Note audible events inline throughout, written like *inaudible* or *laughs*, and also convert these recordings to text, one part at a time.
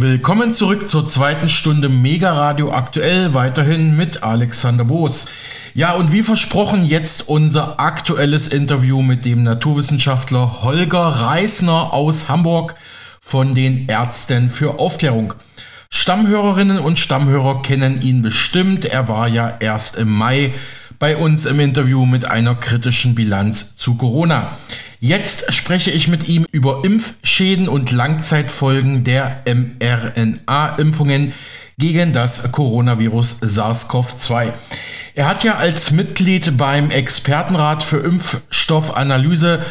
Willkommen zurück zur zweiten Stunde Mega Radio aktuell, weiterhin mit Alexander Boos. Ja, und wie versprochen, jetzt unser aktuelles Interview mit dem Naturwissenschaftler Holger Reisner aus Hamburg von den Ärzten für Aufklärung. Stammhörerinnen und Stammhörer kennen ihn bestimmt. Er war ja erst im Mai bei uns im Interview mit einer kritischen Bilanz zu Corona. Jetzt spreche ich mit ihm über Impfschäden und Langzeitfolgen der mRNA-Impfungen gegen das Coronavirus SARS-CoV-2. Er hat ja als Mitglied beim Expertenrat für Impfstoffanalyse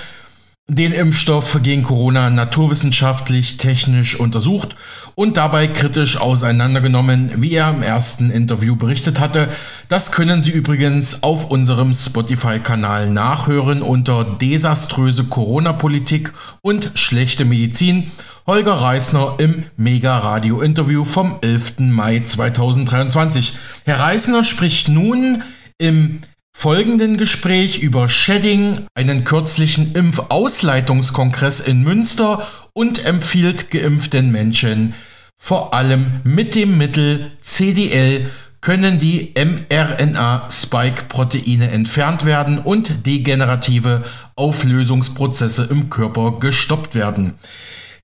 den Impfstoff gegen Corona naturwissenschaftlich technisch untersucht und dabei kritisch auseinandergenommen, wie er im ersten Interview berichtet hatte. Das können Sie übrigens auf unserem Spotify-Kanal nachhören unter Desaströse Corona-Politik und schlechte Medizin. Holger Reisner im Mega-Radio-Interview vom 11. Mai 2023. Herr Reisner spricht nun im folgenden Gespräch über Shedding, einen kürzlichen Impfausleitungskongress in Münster und empfiehlt geimpften Menschen vor allem mit dem Mittel CDL können die mRNA-Spike-Proteine entfernt werden und degenerative Auflösungsprozesse im Körper gestoppt werden.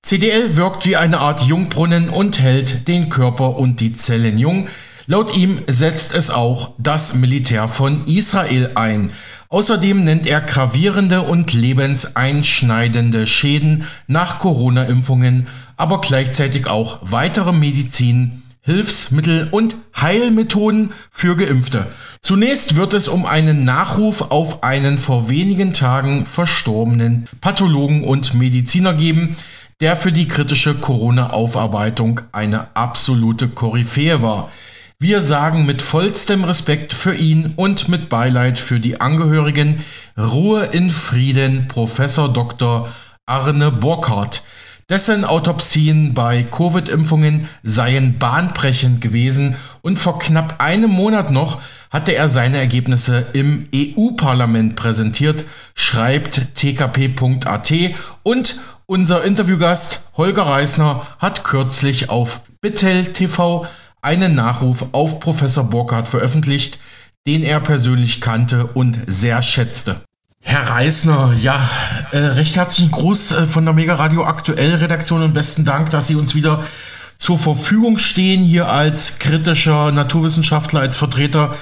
CDL wirkt wie eine Art Jungbrunnen und hält den Körper und die Zellen jung, Laut ihm setzt es auch das Militär von Israel ein. Außerdem nennt er gravierende und lebenseinschneidende Schäden nach Corona-Impfungen, aber gleichzeitig auch weitere Medizin, Hilfsmittel und Heilmethoden für Geimpfte. Zunächst wird es um einen Nachruf auf einen vor wenigen Tagen verstorbenen Pathologen und Mediziner geben, der für die kritische Corona-Aufarbeitung eine absolute Koryphäe war. Wir sagen mit vollstem Respekt für ihn und mit Beileid für die Angehörigen Ruhe in Frieden Professor Dr. Arne Burkhardt. Dessen Autopsien bei Covid-Impfungen seien bahnbrechend gewesen und vor knapp einem Monat noch hatte er seine Ergebnisse im EU-Parlament präsentiert, schreibt tkp.at und unser Interviewgast Holger Reisner hat kürzlich auf Bittel TV einen Nachruf auf Professor Burkhardt veröffentlicht, den er persönlich kannte und sehr schätzte. Herr Reisner, ja, äh, recht herzlichen Gruß äh, von der Mega Radio Aktuell Redaktion und besten Dank, dass Sie uns wieder zur Verfügung stehen, hier als kritischer Naturwissenschaftler, als Vertreter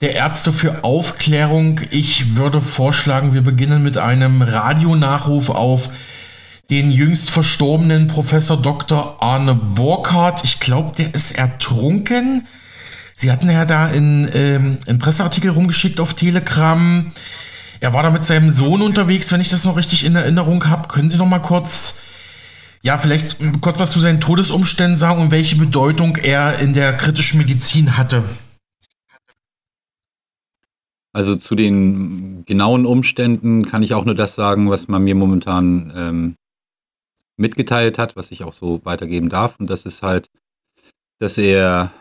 der Ärzte für Aufklärung. Ich würde vorschlagen, wir beginnen mit einem Radionachruf auf den jüngst verstorbenen Professor Dr. Arne Burkhardt. Ich glaube, der ist ertrunken. Sie hatten ja da in, ähm, einen Presseartikel rumgeschickt auf Telegram. Er war da mit seinem Sohn unterwegs, wenn ich das noch richtig in Erinnerung habe. Können Sie noch mal kurz, ja, vielleicht kurz was zu seinen Todesumständen sagen und welche Bedeutung er in der kritischen Medizin hatte? Also zu den genauen Umständen kann ich auch nur das sagen, was man mir momentan ähm, mitgeteilt hat, was ich auch so weitergeben darf. Und das ist halt, dass er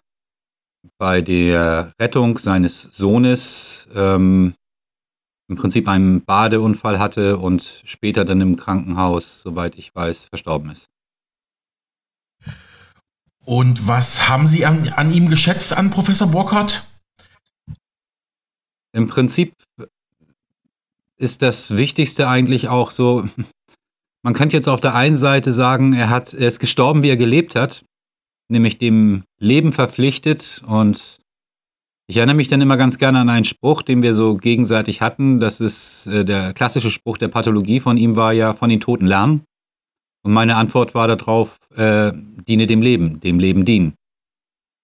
bei der Rettung seines Sohnes ähm, im Prinzip einen Badeunfall hatte und später dann im Krankenhaus, soweit ich weiß, verstorben ist. Und was haben Sie an, an ihm geschätzt, an Professor Burkhardt? Im Prinzip ist das Wichtigste eigentlich auch so, man könnte jetzt auf der einen Seite sagen, er, hat, er ist gestorben, wie er gelebt hat, nämlich dem Leben verpflichtet. Und ich erinnere mich dann immer ganz gerne an einen Spruch, den wir so gegenseitig hatten. Das ist äh, der klassische Spruch der Pathologie von ihm war ja von den Toten lernen. Und meine Antwort war darauf, äh, diene dem Leben, dem Leben dienen.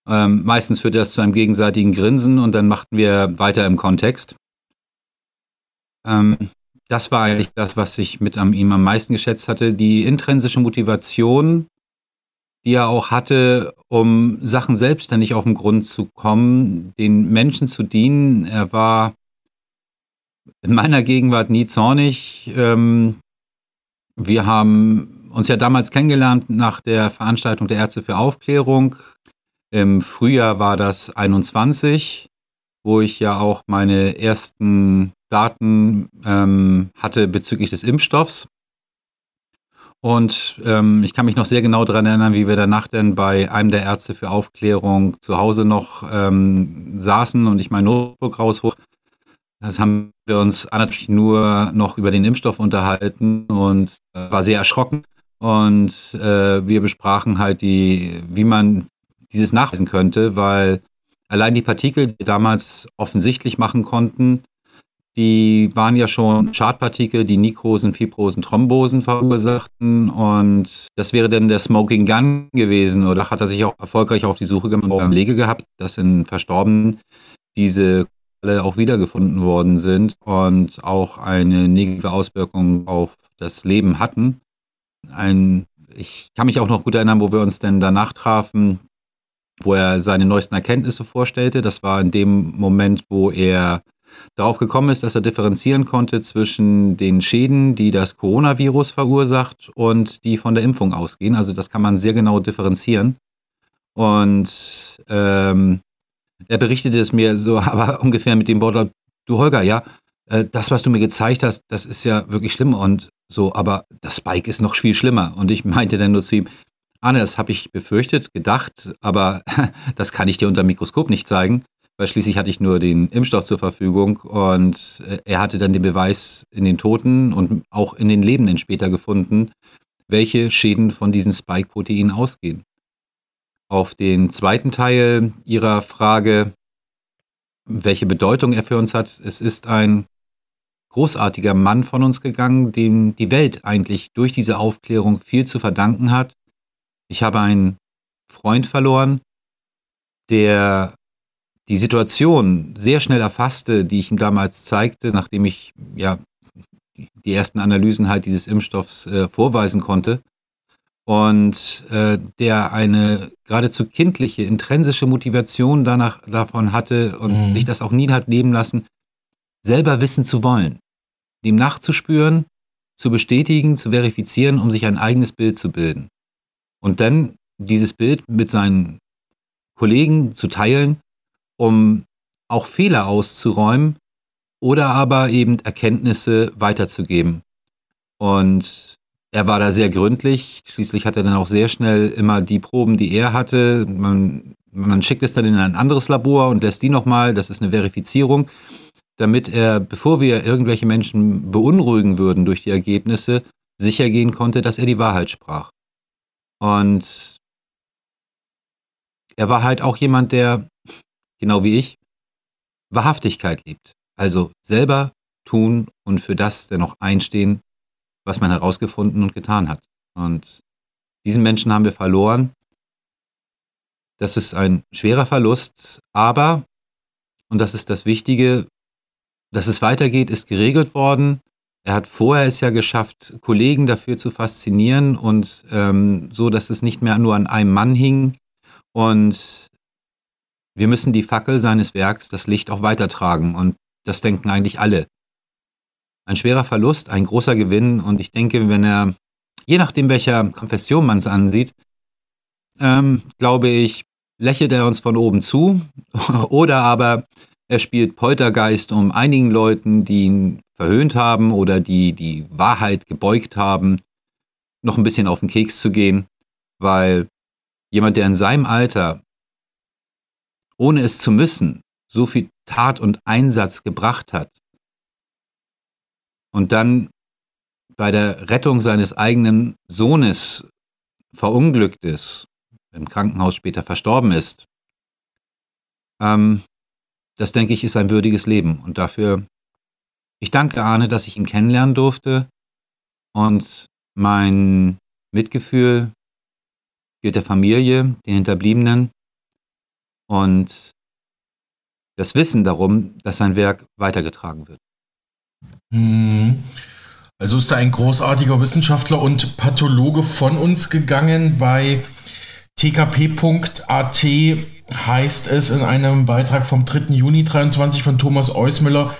Ähm, meistens führte das zu einem gegenseitigen Grinsen und dann machten wir weiter im Kontext. Ähm, das war eigentlich das, was ich mit am, ihm am meisten geschätzt hatte. Die intrinsische Motivation, die er auch hatte, um Sachen selbstständig auf den Grund zu kommen, den Menschen zu dienen. Er war in meiner Gegenwart nie zornig. Ähm, wir haben uns ja damals kennengelernt nach der Veranstaltung der Ärzte für Aufklärung. Im Frühjahr war das 21, wo ich ja auch meine ersten Daten ähm, hatte bezüglich des Impfstoffs. Und ähm, ich kann mich noch sehr genau daran erinnern, wie wir danach dann bei einem der Ärzte für Aufklärung zu Hause noch ähm, saßen und ich mein Notebook raushoch. Das haben wir uns natürlich nur noch über den Impfstoff unterhalten und äh, war sehr erschrocken. Und äh, wir besprachen halt die, wie man dieses nachweisen könnte, weil allein die Partikel, die wir damals offensichtlich machen konnten, die waren ja schon Schadpartikel, die Nikrosen, Fibrosen, Thrombosen verursachten. Und das wäre dann der Smoking Gun gewesen. Oder hat er sich auch erfolgreich auf die Suche gemacht, Belege gehabt, dass in Verstorbenen diese alle auch wiedergefunden worden sind und auch eine negative Auswirkung auf das Leben hatten. Ein, ich kann mich auch noch gut erinnern, wo wir uns denn danach trafen, wo er seine neuesten Erkenntnisse vorstellte. Das war in dem Moment, wo er darauf gekommen ist, dass er differenzieren konnte zwischen den Schäden, die das Coronavirus verursacht und die von der Impfung ausgehen. Also das kann man sehr genau differenzieren. Und ähm, er berichtete es mir so, *laughs* aber ungefähr mit dem Wort, du Holger, ja, äh, das, was du mir gezeigt hast, das ist ja wirklich schlimm und so, aber das Spike ist noch viel schlimmer. Und ich *laughs* meinte dann nur zu ihm, Arne, das habe ich befürchtet, gedacht, aber *laughs* das kann ich dir unter dem Mikroskop nicht zeigen weil schließlich hatte ich nur den Impfstoff zur Verfügung und äh, er hatte dann den Beweis in den Toten und auch in den Lebenden später gefunden, welche Schäden von diesen Spike-Proteinen ausgehen. Auf den zweiten Teil Ihrer Frage, welche Bedeutung er für uns hat, es ist ein großartiger Mann von uns gegangen, dem die Welt eigentlich durch diese Aufklärung viel zu verdanken hat. Ich habe einen Freund verloren, der die Situation sehr schnell erfasste, die ich ihm damals zeigte, nachdem ich ja die ersten Analysen halt dieses Impfstoffs äh, vorweisen konnte und äh, der eine geradezu kindliche, intrinsische Motivation danach davon hatte und mhm. sich das auch nie hat leben lassen, selber wissen zu wollen, dem nachzuspüren, zu bestätigen, zu verifizieren, um sich ein eigenes Bild zu bilden. Und dann dieses Bild mit seinen Kollegen zu teilen um auch Fehler auszuräumen oder aber eben Erkenntnisse weiterzugeben. Und er war da sehr gründlich. Schließlich hat er dann auch sehr schnell immer die Proben, die er hatte. Man, man schickt es dann in ein anderes Labor und lässt die nochmal. Das ist eine Verifizierung, damit er, bevor wir irgendwelche Menschen beunruhigen würden durch die Ergebnisse, sicher gehen konnte, dass er die Wahrheit sprach. Und er war halt auch jemand, der genau wie ich, Wahrhaftigkeit liebt. Also selber tun und für das dennoch einstehen, was man herausgefunden und getan hat. Und diesen Menschen haben wir verloren. Das ist ein schwerer Verlust, aber, und das ist das Wichtige, dass es weitergeht, ist geregelt worden. Er hat vorher es ja geschafft, Kollegen dafür zu faszinieren und ähm, so, dass es nicht mehr nur an einem Mann hing. Und wir müssen die Fackel seines Werks, das Licht auch weitertragen. Und das denken eigentlich alle. Ein schwerer Verlust, ein großer Gewinn. Und ich denke, wenn er, je nachdem welcher Konfession man es ansieht, ähm, glaube ich, lächelt er uns von oben zu. *laughs* Oder aber er spielt Poltergeist, um einigen Leuten, die ihn verhöhnt haben oder die die Wahrheit gebeugt haben, noch ein bisschen auf den Keks zu gehen, weil jemand, der in seinem Alter ohne es zu müssen, so viel Tat und Einsatz gebracht hat. Und dann bei der Rettung seines eigenen Sohnes verunglückt ist, im Krankenhaus später verstorben ist, ähm, das denke ich ist ein würdiges Leben. Und dafür, ich danke Arne, dass ich ihn kennenlernen durfte. Und mein Mitgefühl gilt der Familie, den Hinterbliebenen und das Wissen darum, dass sein Werk weitergetragen wird. Hm. Also ist da ein großartiger Wissenschaftler und Pathologe von uns gegangen. Bei tkp.at heißt es in einem Beitrag vom 3. Juni 23 von Thomas Eusmüller,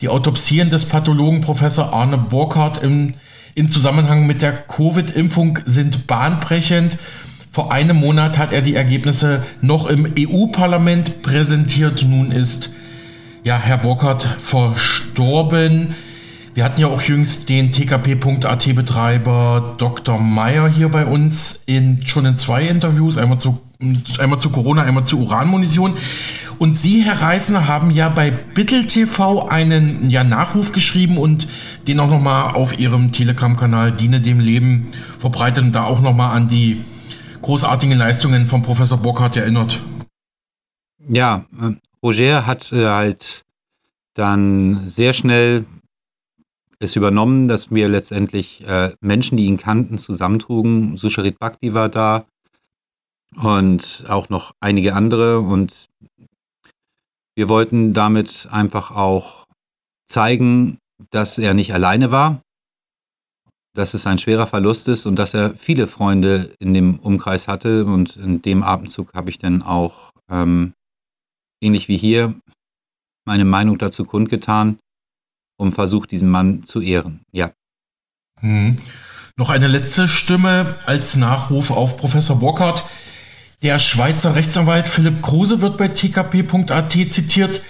die Autopsien des Pathologen Professor Arne Burkhardt im, im Zusammenhang mit der Covid-Impfung sind bahnbrechend. Vor einem Monat hat er die Ergebnisse noch im EU-Parlament präsentiert. Nun ist ja Herr Burkhardt verstorben. Wir hatten ja auch jüngst den TKP.at-Betreiber Dr. Meyer hier bei uns in schon in zwei Interviews, einmal zu, einmal zu Corona, einmal zu Uranmunition. Und Sie, Herr Reisner, haben ja bei Bittel TV einen ja, Nachruf geschrieben und den auch nochmal auf Ihrem Telegram-Kanal Diene dem Leben verbreitet und da auch nochmal an die großartigen Leistungen von Professor Burkhardt erinnert. Ja, äh, Roger hat äh, halt dann sehr schnell es übernommen, dass wir letztendlich äh, Menschen, die ihn kannten, zusammentrugen. Susharit Bhakti war da und auch noch einige andere. Und wir wollten damit einfach auch zeigen, dass er nicht alleine war, dass es ein schwerer Verlust ist und dass er viele Freunde in dem Umkreis hatte. Und in dem Atemzug habe ich dann auch, ähm, ähnlich wie hier, meine Meinung dazu kundgetan und versucht, diesen Mann zu ehren. Ja. Hm. Noch eine letzte Stimme als Nachruf auf Professor Burkhardt. Der Schweizer Rechtsanwalt Philipp Kruse wird bei tkp.at zitiert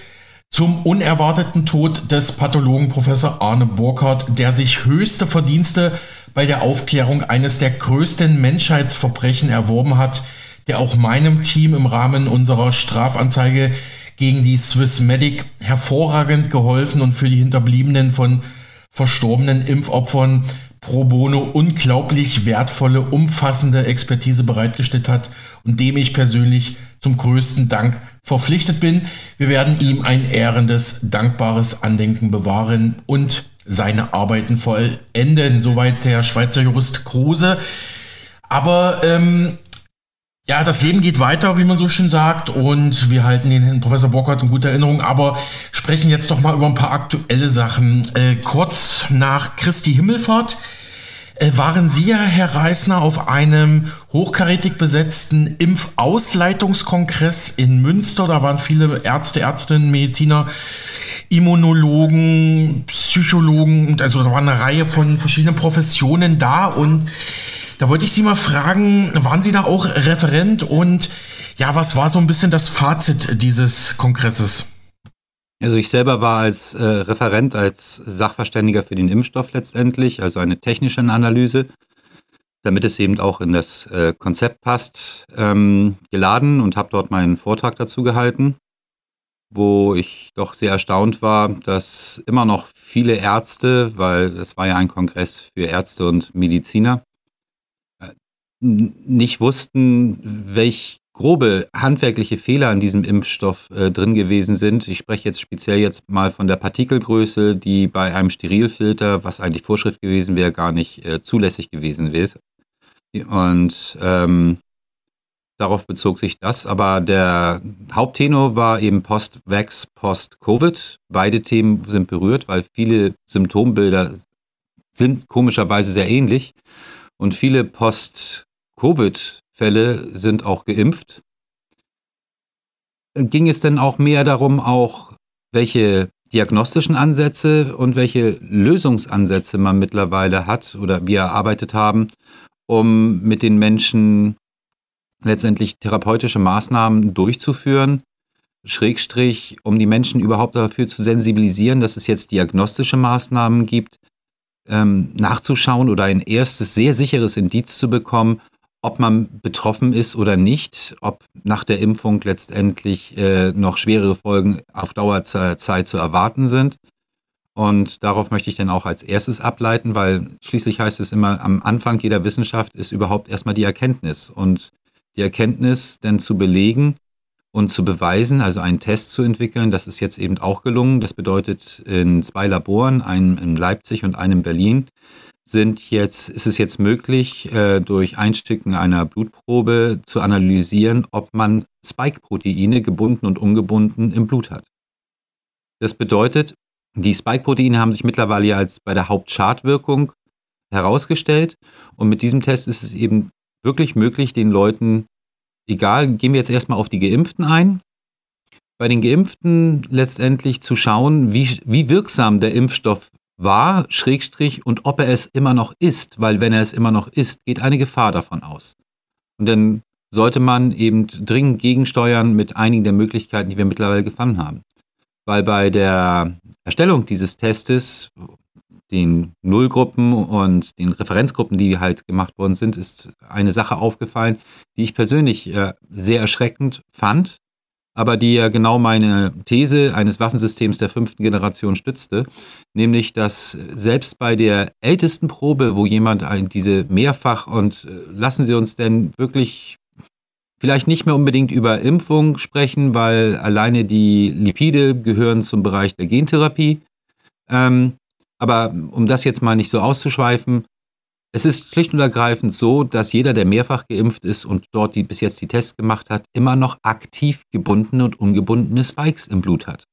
zum unerwarteten Tod des Pathologen Professor Arne Burkhardt, der sich höchste Verdienste bei der Aufklärung eines der größten Menschheitsverbrechen erworben hat, der auch meinem Team im Rahmen unserer Strafanzeige gegen die Swissmedic hervorragend geholfen und für die Hinterbliebenen von verstorbenen Impfopfern pro bono unglaublich wertvolle, umfassende Expertise bereitgestellt hat und dem ich persönlich zum größten Dank verpflichtet bin. Wir werden ihm ein ehrendes, dankbares Andenken bewahren und seine Arbeiten vollenden. Soweit der Schweizer Jurist Kruse. Aber ähm, ja, das Leben geht weiter, wie man so schön sagt, und wir halten den Herrn Professor Burkhardt in guter Erinnerung, aber sprechen jetzt doch mal über ein paar aktuelle Sachen. Äh, kurz nach Christi Himmelfahrt waren Sie ja, Herr Reisner, auf einem hochkarätig besetzten Impfausleitungskongress in Münster. Da waren viele Ärzte, Ärztinnen, Mediziner, Immunologen, Psychologen, also da war eine Reihe von verschiedenen Professionen da und da wollte ich Sie mal fragen, waren Sie da auch Referent und ja, was war so ein bisschen das Fazit dieses Kongresses? Also ich selber war als äh, Referent, als Sachverständiger für den Impfstoff letztendlich, also eine technische Analyse, damit es eben auch in das äh, Konzept passt, ähm, geladen und habe dort meinen Vortrag dazu gehalten, wo ich doch sehr erstaunt war, dass immer noch viele Ärzte, weil es war ja ein Kongress für Ärzte und Mediziner, nicht wussten, welch grobe handwerkliche Fehler an diesem Impfstoff äh, drin gewesen sind. Ich spreche jetzt speziell jetzt mal von der Partikelgröße, die bei einem Sterilfilter, was eigentlich Vorschrift gewesen wäre, gar nicht äh, zulässig gewesen wäre. Und ähm, darauf bezog sich das. Aber der Haupttenor war eben Post-Vax, Post-Covid. Beide Themen sind berührt, weil viele Symptombilder sind komischerweise sehr ähnlich. Und viele Post Covid-Fälle sind auch geimpft. Ging es denn auch mehr darum, auch welche diagnostischen Ansätze und welche Lösungsansätze man mittlerweile hat oder wir erarbeitet haben, um mit den Menschen letztendlich therapeutische Maßnahmen durchzuführen, Schrägstrich, um die Menschen überhaupt dafür zu sensibilisieren, dass es jetzt diagnostische Maßnahmen gibt, ähm, nachzuschauen oder ein erstes sehr sicheres Indiz zu bekommen, ob man betroffen ist oder nicht, ob nach der Impfung letztendlich äh, noch schwerere Folgen auf Dauerzeit zu erwarten sind. Und darauf möchte ich dann auch als erstes ableiten, weil schließlich heißt es immer, am Anfang jeder Wissenschaft ist überhaupt erstmal die Erkenntnis. Und die Erkenntnis dann zu belegen und zu beweisen, also einen Test zu entwickeln, das ist jetzt eben auch gelungen. Das bedeutet in zwei Laboren, einem in Leipzig und einem in Berlin, sind jetzt, ist es jetzt möglich, äh, durch Einsticken einer Blutprobe zu analysieren, ob man Spike-Proteine gebunden und ungebunden im Blut hat. Das bedeutet, die Spike-Proteine haben sich mittlerweile als bei der Hauptschadwirkung herausgestellt und mit diesem Test ist es eben wirklich möglich, den Leuten, egal, gehen wir jetzt erstmal auf die Geimpften ein, bei den Geimpften letztendlich zu schauen, wie, wie wirksam der Impfstoff war, Schrägstrich, und ob er es immer noch ist, weil wenn er es immer noch ist, geht eine Gefahr davon aus. Und dann sollte man eben dringend gegensteuern mit einigen der Möglichkeiten, die wir mittlerweile gefunden haben. Weil bei der Erstellung dieses Testes den Nullgruppen und den Referenzgruppen, die halt gemacht worden sind, ist eine Sache aufgefallen, die ich persönlich äh, sehr erschreckend fand, aber die ja genau meine These eines Waffensystems der fünften Generation stützte, nämlich dass selbst bei der ältesten Probe, wo jemand diese mehrfach und äh, lassen Sie uns denn wirklich vielleicht nicht mehr unbedingt über Impfung sprechen, weil alleine die Lipide gehören zum Bereich der Gentherapie. Ähm, aber um das jetzt mal nicht so auszuschweifen, es ist schlicht und ergreifend so, dass jeder, der mehrfach geimpft ist und dort die, bis jetzt die Tests gemacht hat, immer noch aktiv gebundene und ungebundene Spikes im Blut hat.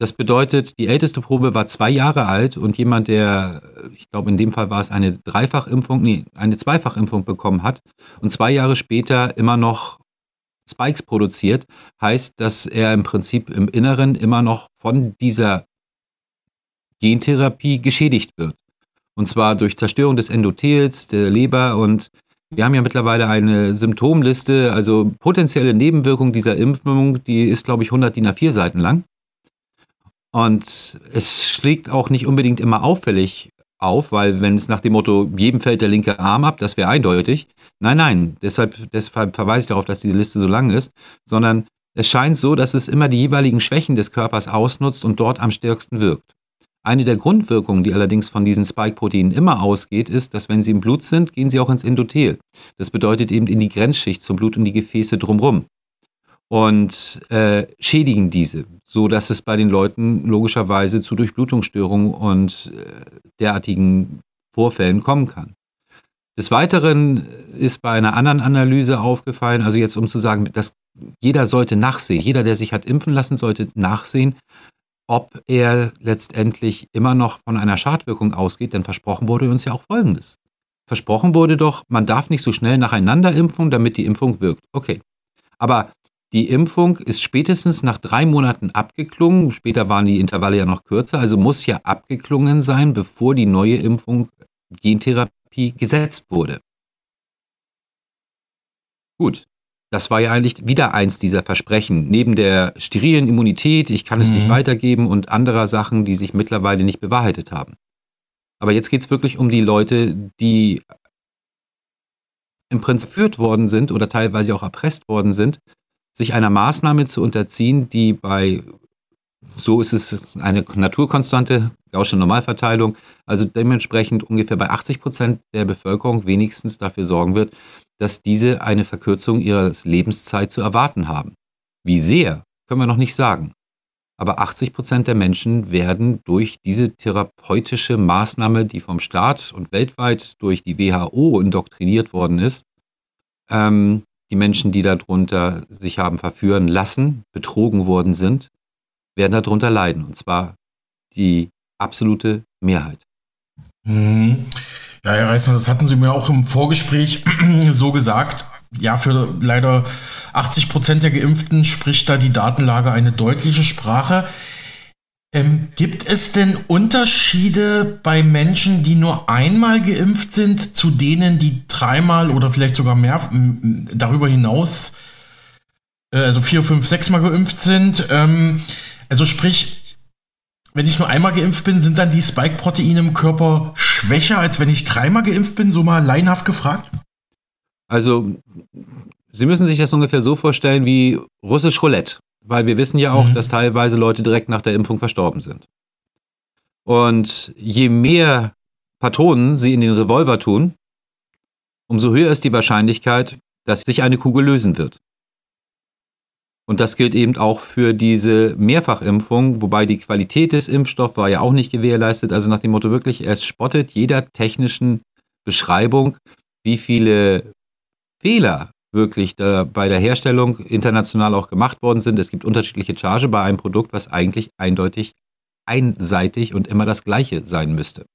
Das bedeutet, die älteste Probe war zwei Jahre alt und jemand, der, ich glaube, in dem Fall war es eine Dreifachimpfung, nee, eine Zweifachimpfung bekommen hat und zwei Jahre später immer noch Spikes produziert, heißt, dass er im Prinzip im Inneren immer noch von dieser Gentherapie geschädigt wird. Und zwar durch Zerstörung des Endothels, der Leber und wir haben ja mittlerweile eine Symptomliste, also potenzielle Nebenwirkung dieser Impfung, die ist, glaube ich, 100 DIN A4 Seiten lang. Und es schlägt auch nicht unbedingt immer auffällig auf, weil wenn es nach dem Motto, jedem fällt der linke Arm ab, das wäre eindeutig. Nein, nein, deshalb, deshalb verweise ich darauf, dass diese Liste so lang ist, sondern es scheint so, dass es immer die jeweiligen Schwächen des Körpers ausnutzt und dort am stärksten wirkt. Eine der Grundwirkungen, die allerdings von diesen Spike-Proteinen immer ausgeht, ist, dass wenn sie im Blut sind, gehen sie auch ins Endothel. Das bedeutet eben in die Grenzschicht zum Blut und die Gefäße drumherum und äh, schädigen diese, so dass es bei den Leuten logischerweise zu Durchblutungsstörungen und äh, derartigen Vorfällen kommen kann. Des Weiteren ist bei einer anderen Analyse aufgefallen, also jetzt um zu sagen, dass jeder sollte nachsehen, jeder, der sich hat impfen lassen, sollte nachsehen, ob er letztendlich immer noch von einer Schadwirkung ausgeht, denn versprochen wurde uns ja auch Folgendes. Versprochen wurde doch, man darf nicht so schnell nacheinander impfen, damit die Impfung wirkt. Okay. Aber die Impfung ist spätestens nach drei Monaten abgeklungen. Später waren die Intervalle ja noch kürzer, also muss ja abgeklungen sein, bevor die neue Impfung Gentherapie gesetzt wurde. Gut, das war ja eigentlich wieder eins dieser Versprechen. Neben der sterilen Immunität, ich kann es mhm. nicht weitergeben und anderer Sachen, die sich mittlerweile nicht bewahrheitet haben. Aber jetzt geht es wirklich um die Leute, die im Prinzip geführt worden sind oder teilweise auch erpresst worden sind, sich einer Maßnahme zu unterziehen, die bei, so ist es eine Naturkonstante, Gaußsche Normalverteilung, also dementsprechend ungefähr bei 80 Prozent der Bevölkerung wenigstens dafür sorgen wird, dass diese eine Verkürzung ihrer Lebenszeit zu erwarten haben. Wie sehr, können wir noch nicht sagen. Aber 80 Prozent der Menschen werden durch diese therapeutische Maßnahme, die vom Staat und weltweit durch die WHO indoktriniert worden ist, ähm, die Menschen, die darunter sich haben verführen lassen, betrogen worden sind, werden darunter leiden. Und zwar die absolute Mehrheit. Mhm. Ja, Herr Reisner, das hatten Sie mir auch im Vorgespräch *clears throat* so gesagt. Ja, für leider 80 Prozent der Geimpften spricht da die Datenlage eine deutliche Sprache. Ähm, gibt es denn Unterschiede bei Menschen, die nur einmal geimpft sind, zu denen, die dreimal oder vielleicht sogar mehr darüber hinaus, äh, also vier, fünf, sechs Mal geimpft sind? Ähm, also sprich, wenn ich nur einmal geimpft bin, sind dann die Spike-Proteine im Körper schwächer, als wenn ich dreimal geimpft bin? So mal laienhaft gefragt? Also, Sie müssen sich das ungefähr so vorstellen wie russisch Roulette, weil wir wissen ja auch, mhm. dass teilweise Leute direkt nach der Impfung verstorben sind. Und je mehr Patronen Sie in den Revolver tun, umso höher ist die Wahrscheinlichkeit, dass sich eine Kugel lösen wird. Und das gilt eben auch für diese Mehrfachimpfung, wobei die Qualität des Impfstoffs war ja auch nicht gewährleistet. Also nach dem Motto wirklich, es spottet jeder technischen Beschreibung, wie viele Fehler wirklich bei der Herstellung international auch gemacht worden sind. Es gibt unterschiedliche Charge bei einem Produkt, was eigentlich eindeutig einseitig und immer das gleiche sein müsste.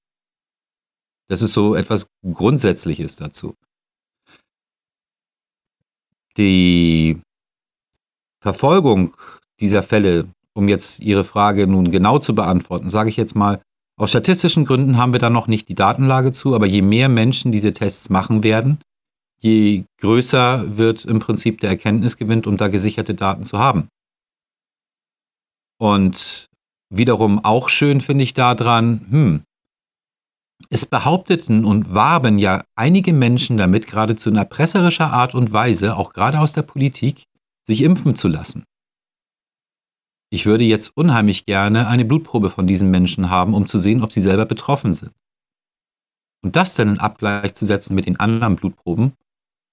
Das ist so etwas Grundsätzliches dazu. Die Verfolgung dieser Fälle, um jetzt Ihre Frage nun genau zu beantworten, sage ich jetzt mal, aus statistischen Gründen haben wir da noch nicht die Datenlage zu, aber je mehr Menschen diese Tests machen werden, je größer wird im Prinzip der Erkenntnisgewinn, um da gesicherte Daten zu haben. Und wiederum auch schön finde ich daran, hm, es behaupteten und warben ja einige Menschen damit, geradezu in erpresserischer Art und Weise, auch gerade aus der Politik, sich impfen zu lassen. Ich würde jetzt unheimlich gerne eine Blutprobe von diesen Menschen haben, um zu sehen, ob sie selber betroffen sind. Und das dann in Abgleich zu setzen mit den anderen Blutproben,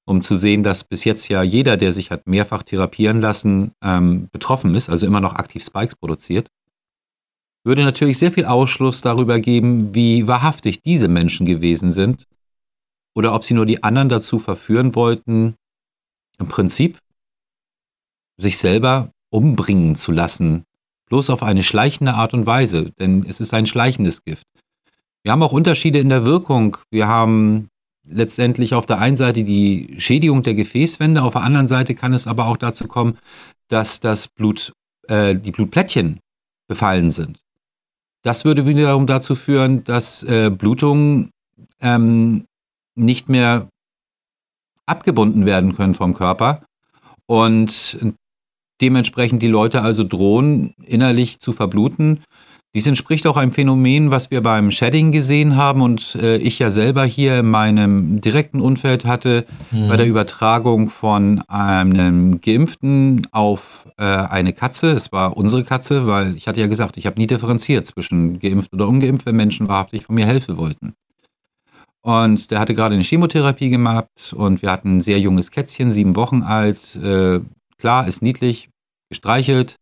um zu sehen, dass bis jetzt ja jeder, der sich hat mehrfach therapieren lassen, ähm, betroffen ist, also immer noch aktiv Spikes produziert, würde natürlich sehr viel Ausschluss darüber geben, wie wahrhaftig diese Menschen gewesen sind oder ob sie nur die anderen dazu verführen wollten, im Prinzip sich selber umbringen zu lassen, bloß auf eine schleichende Art und Weise, denn es ist ein schleichendes Gift. Wir haben auch Unterschiede in der Wirkung. Wir haben letztendlich auf der einen Seite die Schädigung der Gefäßwände, auf der anderen Seite kann es aber auch dazu kommen, dass das Blut, äh, die Blutplättchen befallen sind. Das würde wiederum dazu führen, dass äh, Blutungen ähm, nicht mehr abgebunden werden können vom Körper und dementsprechend die Leute also drohen, innerlich zu verbluten dies entspricht auch einem Phänomen, was wir beim Shedding gesehen haben und äh, ich ja selber hier in meinem direkten Umfeld hatte mhm. bei der Übertragung von einem Geimpften auf äh, eine Katze. Es war unsere Katze, weil ich hatte ja gesagt, ich habe nie differenziert zwischen geimpft oder ungeimpft, wenn Menschen wahrhaftig von mir helfen wollten. Und der hatte gerade eine Chemotherapie gemacht und wir hatten ein sehr junges Kätzchen, sieben Wochen alt. Äh, klar, ist niedlich, gestreichelt.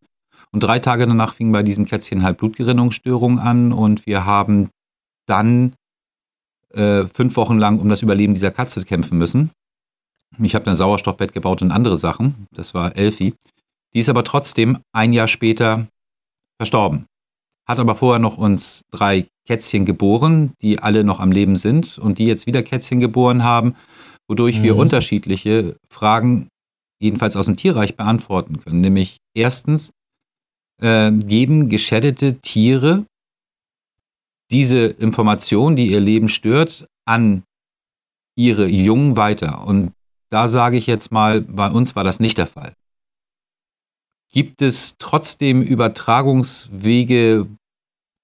Und drei Tage danach fing bei diesem Kätzchen halt Blutgerinnungsstörungen an und wir haben dann äh, fünf Wochen lang um das Überleben dieser Katze kämpfen müssen. Ich habe ein Sauerstoffbett gebaut und andere Sachen. Das war Elfie. Die ist aber trotzdem ein Jahr später verstorben. Hat aber vorher noch uns drei Kätzchen geboren, die alle noch am Leben sind und die jetzt wieder Kätzchen geboren haben, wodurch mhm. wir unterschiedliche Fragen jedenfalls aus dem Tierreich beantworten können. Nämlich erstens, äh, geben geschädete Tiere diese Information, die ihr Leben stört, an ihre Jungen weiter. Und da sage ich jetzt mal, bei uns war das nicht der Fall. Gibt es trotzdem Übertragungswege,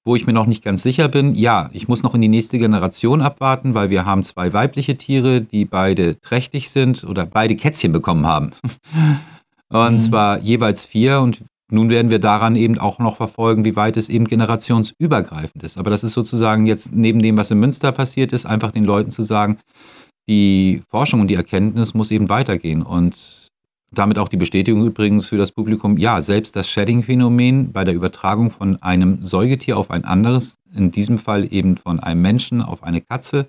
wo ich mir noch nicht ganz sicher bin? Ja, ich muss noch in die nächste Generation abwarten, weil wir haben zwei weibliche Tiere, die beide trächtig sind oder beide Kätzchen bekommen haben. *laughs* Und mhm. zwar jeweils vier und nun werden wir daran eben auch noch verfolgen, wie weit es eben generationsübergreifend ist. Aber das ist sozusagen jetzt neben dem, was in Münster passiert ist, einfach den Leuten zu sagen, die Forschung und die Erkenntnis muss eben weitergehen. Und damit auch die Bestätigung übrigens für das Publikum, ja, selbst das Shedding-Phänomen bei der Übertragung von einem Säugetier auf ein anderes, in diesem Fall eben von einem Menschen auf eine Katze,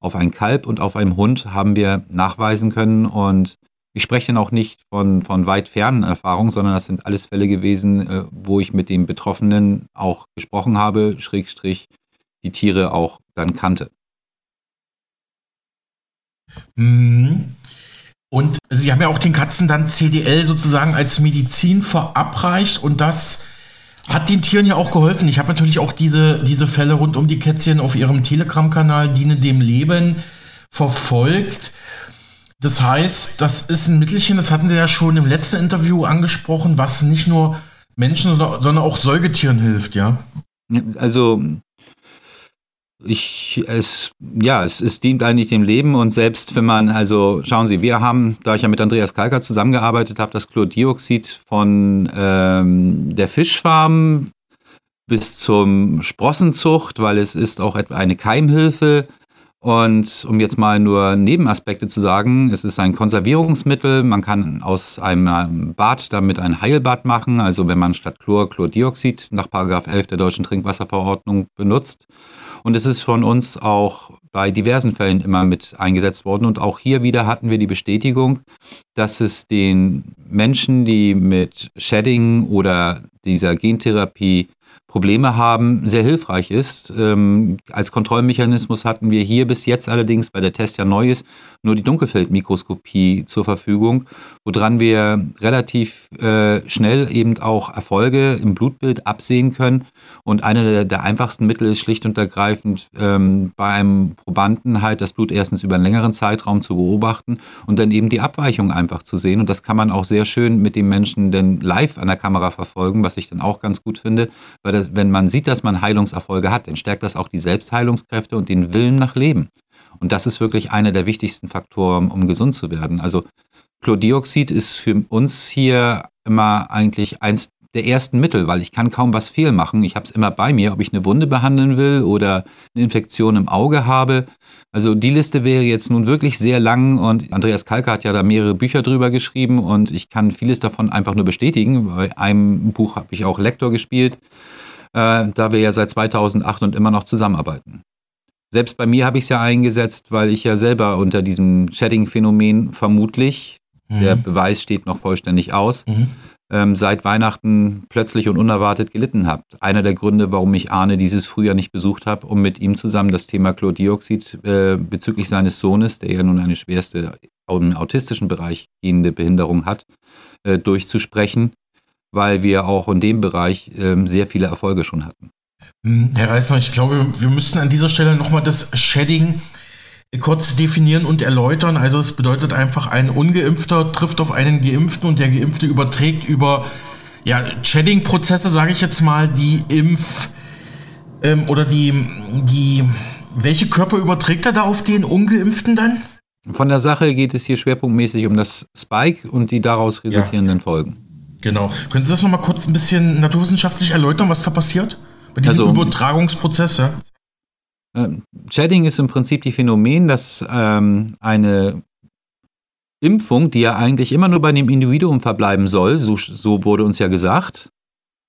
auf ein Kalb und auf einen Hund, haben wir nachweisen können. Und ich spreche dann auch nicht von, von weit fernen Erfahrungen, sondern das sind alles Fälle gewesen, äh, wo ich mit dem Betroffenen auch gesprochen habe, Schrägstrich die Tiere auch dann kannte. Mhm. Und Sie haben ja auch den Katzen dann CDL sozusagen als Medizin verabreicht und das hat den Tieren ja auch geholfen. Ich habe natürlich auch diese, diese Fälle rund um die Kätzchen auf Ihrem Telegram-Kanal Diene dem Leben verfolgt. Das heißt, das ist ein Mittelchen, das hatten Sie ja schon im letzten Interview angesprochen, was nicht nur Menschen, sondern auch Säugetieren hilft, ja? Also ich, es, ja, es, es dient eigentlich dem Leben und selbst wenn man, also schauen Sie, wir haben, da ich ja mit Andreas Kalker zusammengearbeitet habe, das Chlordioxid von ähm, der Fischfarm bis zum Sprossenzucht, weil es ist auch eine Keimhilfe und um jetzt mal nur Nebenaspekte zu sagen, es ist ein Konservierungsmittel. Man kann aus einem Bad damit ein Heilbad machen. Also wenn man statt Chlor Chlordioxid nach 11 der deutschen Trinkwasserverordnung benutzt. Und es ist von uns auch bei diversen Fällen immer mit eingesetzt worden. Und auch hier wieder hatten wir die Bestätigung, dass es den Menschen, die mit Shedding oder dieser Gentherapie Probleme haben, sehr hilfreich ist. Ähm, als Kontrollmechanismus hatten wir hier bis jetzt allerdings, weil der Test ja neu ist, nur die Dunkelfeldmikroskopie zur Verfügung, woran wir relativ äh, schnell eben auch Erfolge im Blutbild absehen können. Und einer der, der einfachsten Mittel ist schlicht und ergreifend ähm, bei einem Probanden halt das Blut erstens über einen längeren Zeitraum zu beobachten und dann eben die Abweichung einfach zu sehen. Und das kann man auch sehr schön mit dem Menschen dann live an der Kamera verfolgen, was ich dann auch ganz gut finde, weil das dass, wenn man sieht, dass man Heilungserfolge hat, dann stärkt das auch die Selbstheilungskräfte und den Willen nach Leben. Und das ist wirklich einer der wichtigsten Faktoren, um gesund zu werden. Also Chlordioxid ist für uns hier immer eigentlich eins der ersten Mittel, weil ich kann kaum was fehl machen. Ich habe es immer bei mir, ob ich eine Wunde behandeln will oder eine Infektion im Auge habe. Also die Liste wäre jetzt nun wirklich sehr lang und Andreas Kalker hat ja da mehrere Bücher drüber geschrieben und ich kann vieles davon einfach nur bestätigen. Bei einem Buch habe ich auch Lektor gespielt, äh, da wir ja seit 2008 und immer noch zusammenarbeiten. Selbst bei mir habe ich es ja eingesetzt, weil ich ja selber unter diesem Shedding-Phänomen vermutlich, mhm. der Beweis steht noch vollständig aus, mhm ähm, seit Weihnachten plötzlich und unerwartet gelitten habt. Einer der Gründe, warum ich Arne dieses Frühjahr nicht besucht habe, um mit ihm zusammen das Thema Chlordioxid äh, bezüglich seines Sohnes, der ja nun eine schwerste im autistischen Bereich gehende Behinderung hat, äh, durchzusprechen, weil wir auch in dem Bereich äh, sehr viele Erfolge schon hatten. Hm, Herr Reisner, ich glaube, wir müssten an dieser Stelle nochmal das Shedding kurz definieren und erläutern. Also es bedeutet einfach, ein ungeimpfter trifft auf einen geimpften und der geimpfte überträgt über ja, Shedding-Prozesse, sage ich jetzt mal, die Impf ähm, oder die, die, welche Körper überträgt er da auf den ungeimpften dann? Von der Sache geht es hier schwerpunktmäßig um das Spike und die daraus resultierenden ja. Folgen. Genau. Können Sie das nochmal kurz ein bisschen naturwissenschaftlich erläutern, was da passiert? Bei diesem also, Übertragungsprozess, ja? Ähm, Shedding ist im Prinzip die Phänomen, dass ähm, eine Impfung, die ja eigentlich immer nur bei dem Individuum verbleiben soll, so, so wurde uns ja gesagt,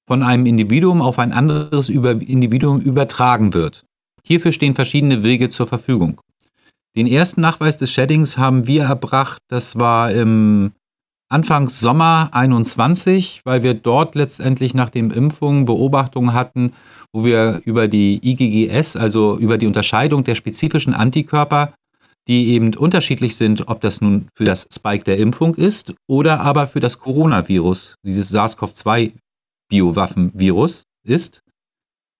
von einem Individuum auf ein anderes über Individuum übertragen wird. Hierfür stehen verschiedene Wege zur Verfügung. Den ersten Nachweis des Sheddings haben wir erbracht, das war im Anfangs Sommer 21, weil wir dort letztendlich nach den Impfungen Beobachtungen hatten, wo wir über die IgGS, also über die Unterscheidung der spezifischen Antikörper, die eben unterschiedlich sind, ob das nun für das Spike der Impfung ist oder aber für das Coronavirus, dieses SARS-CoV-2-Biowaffenvirus ist.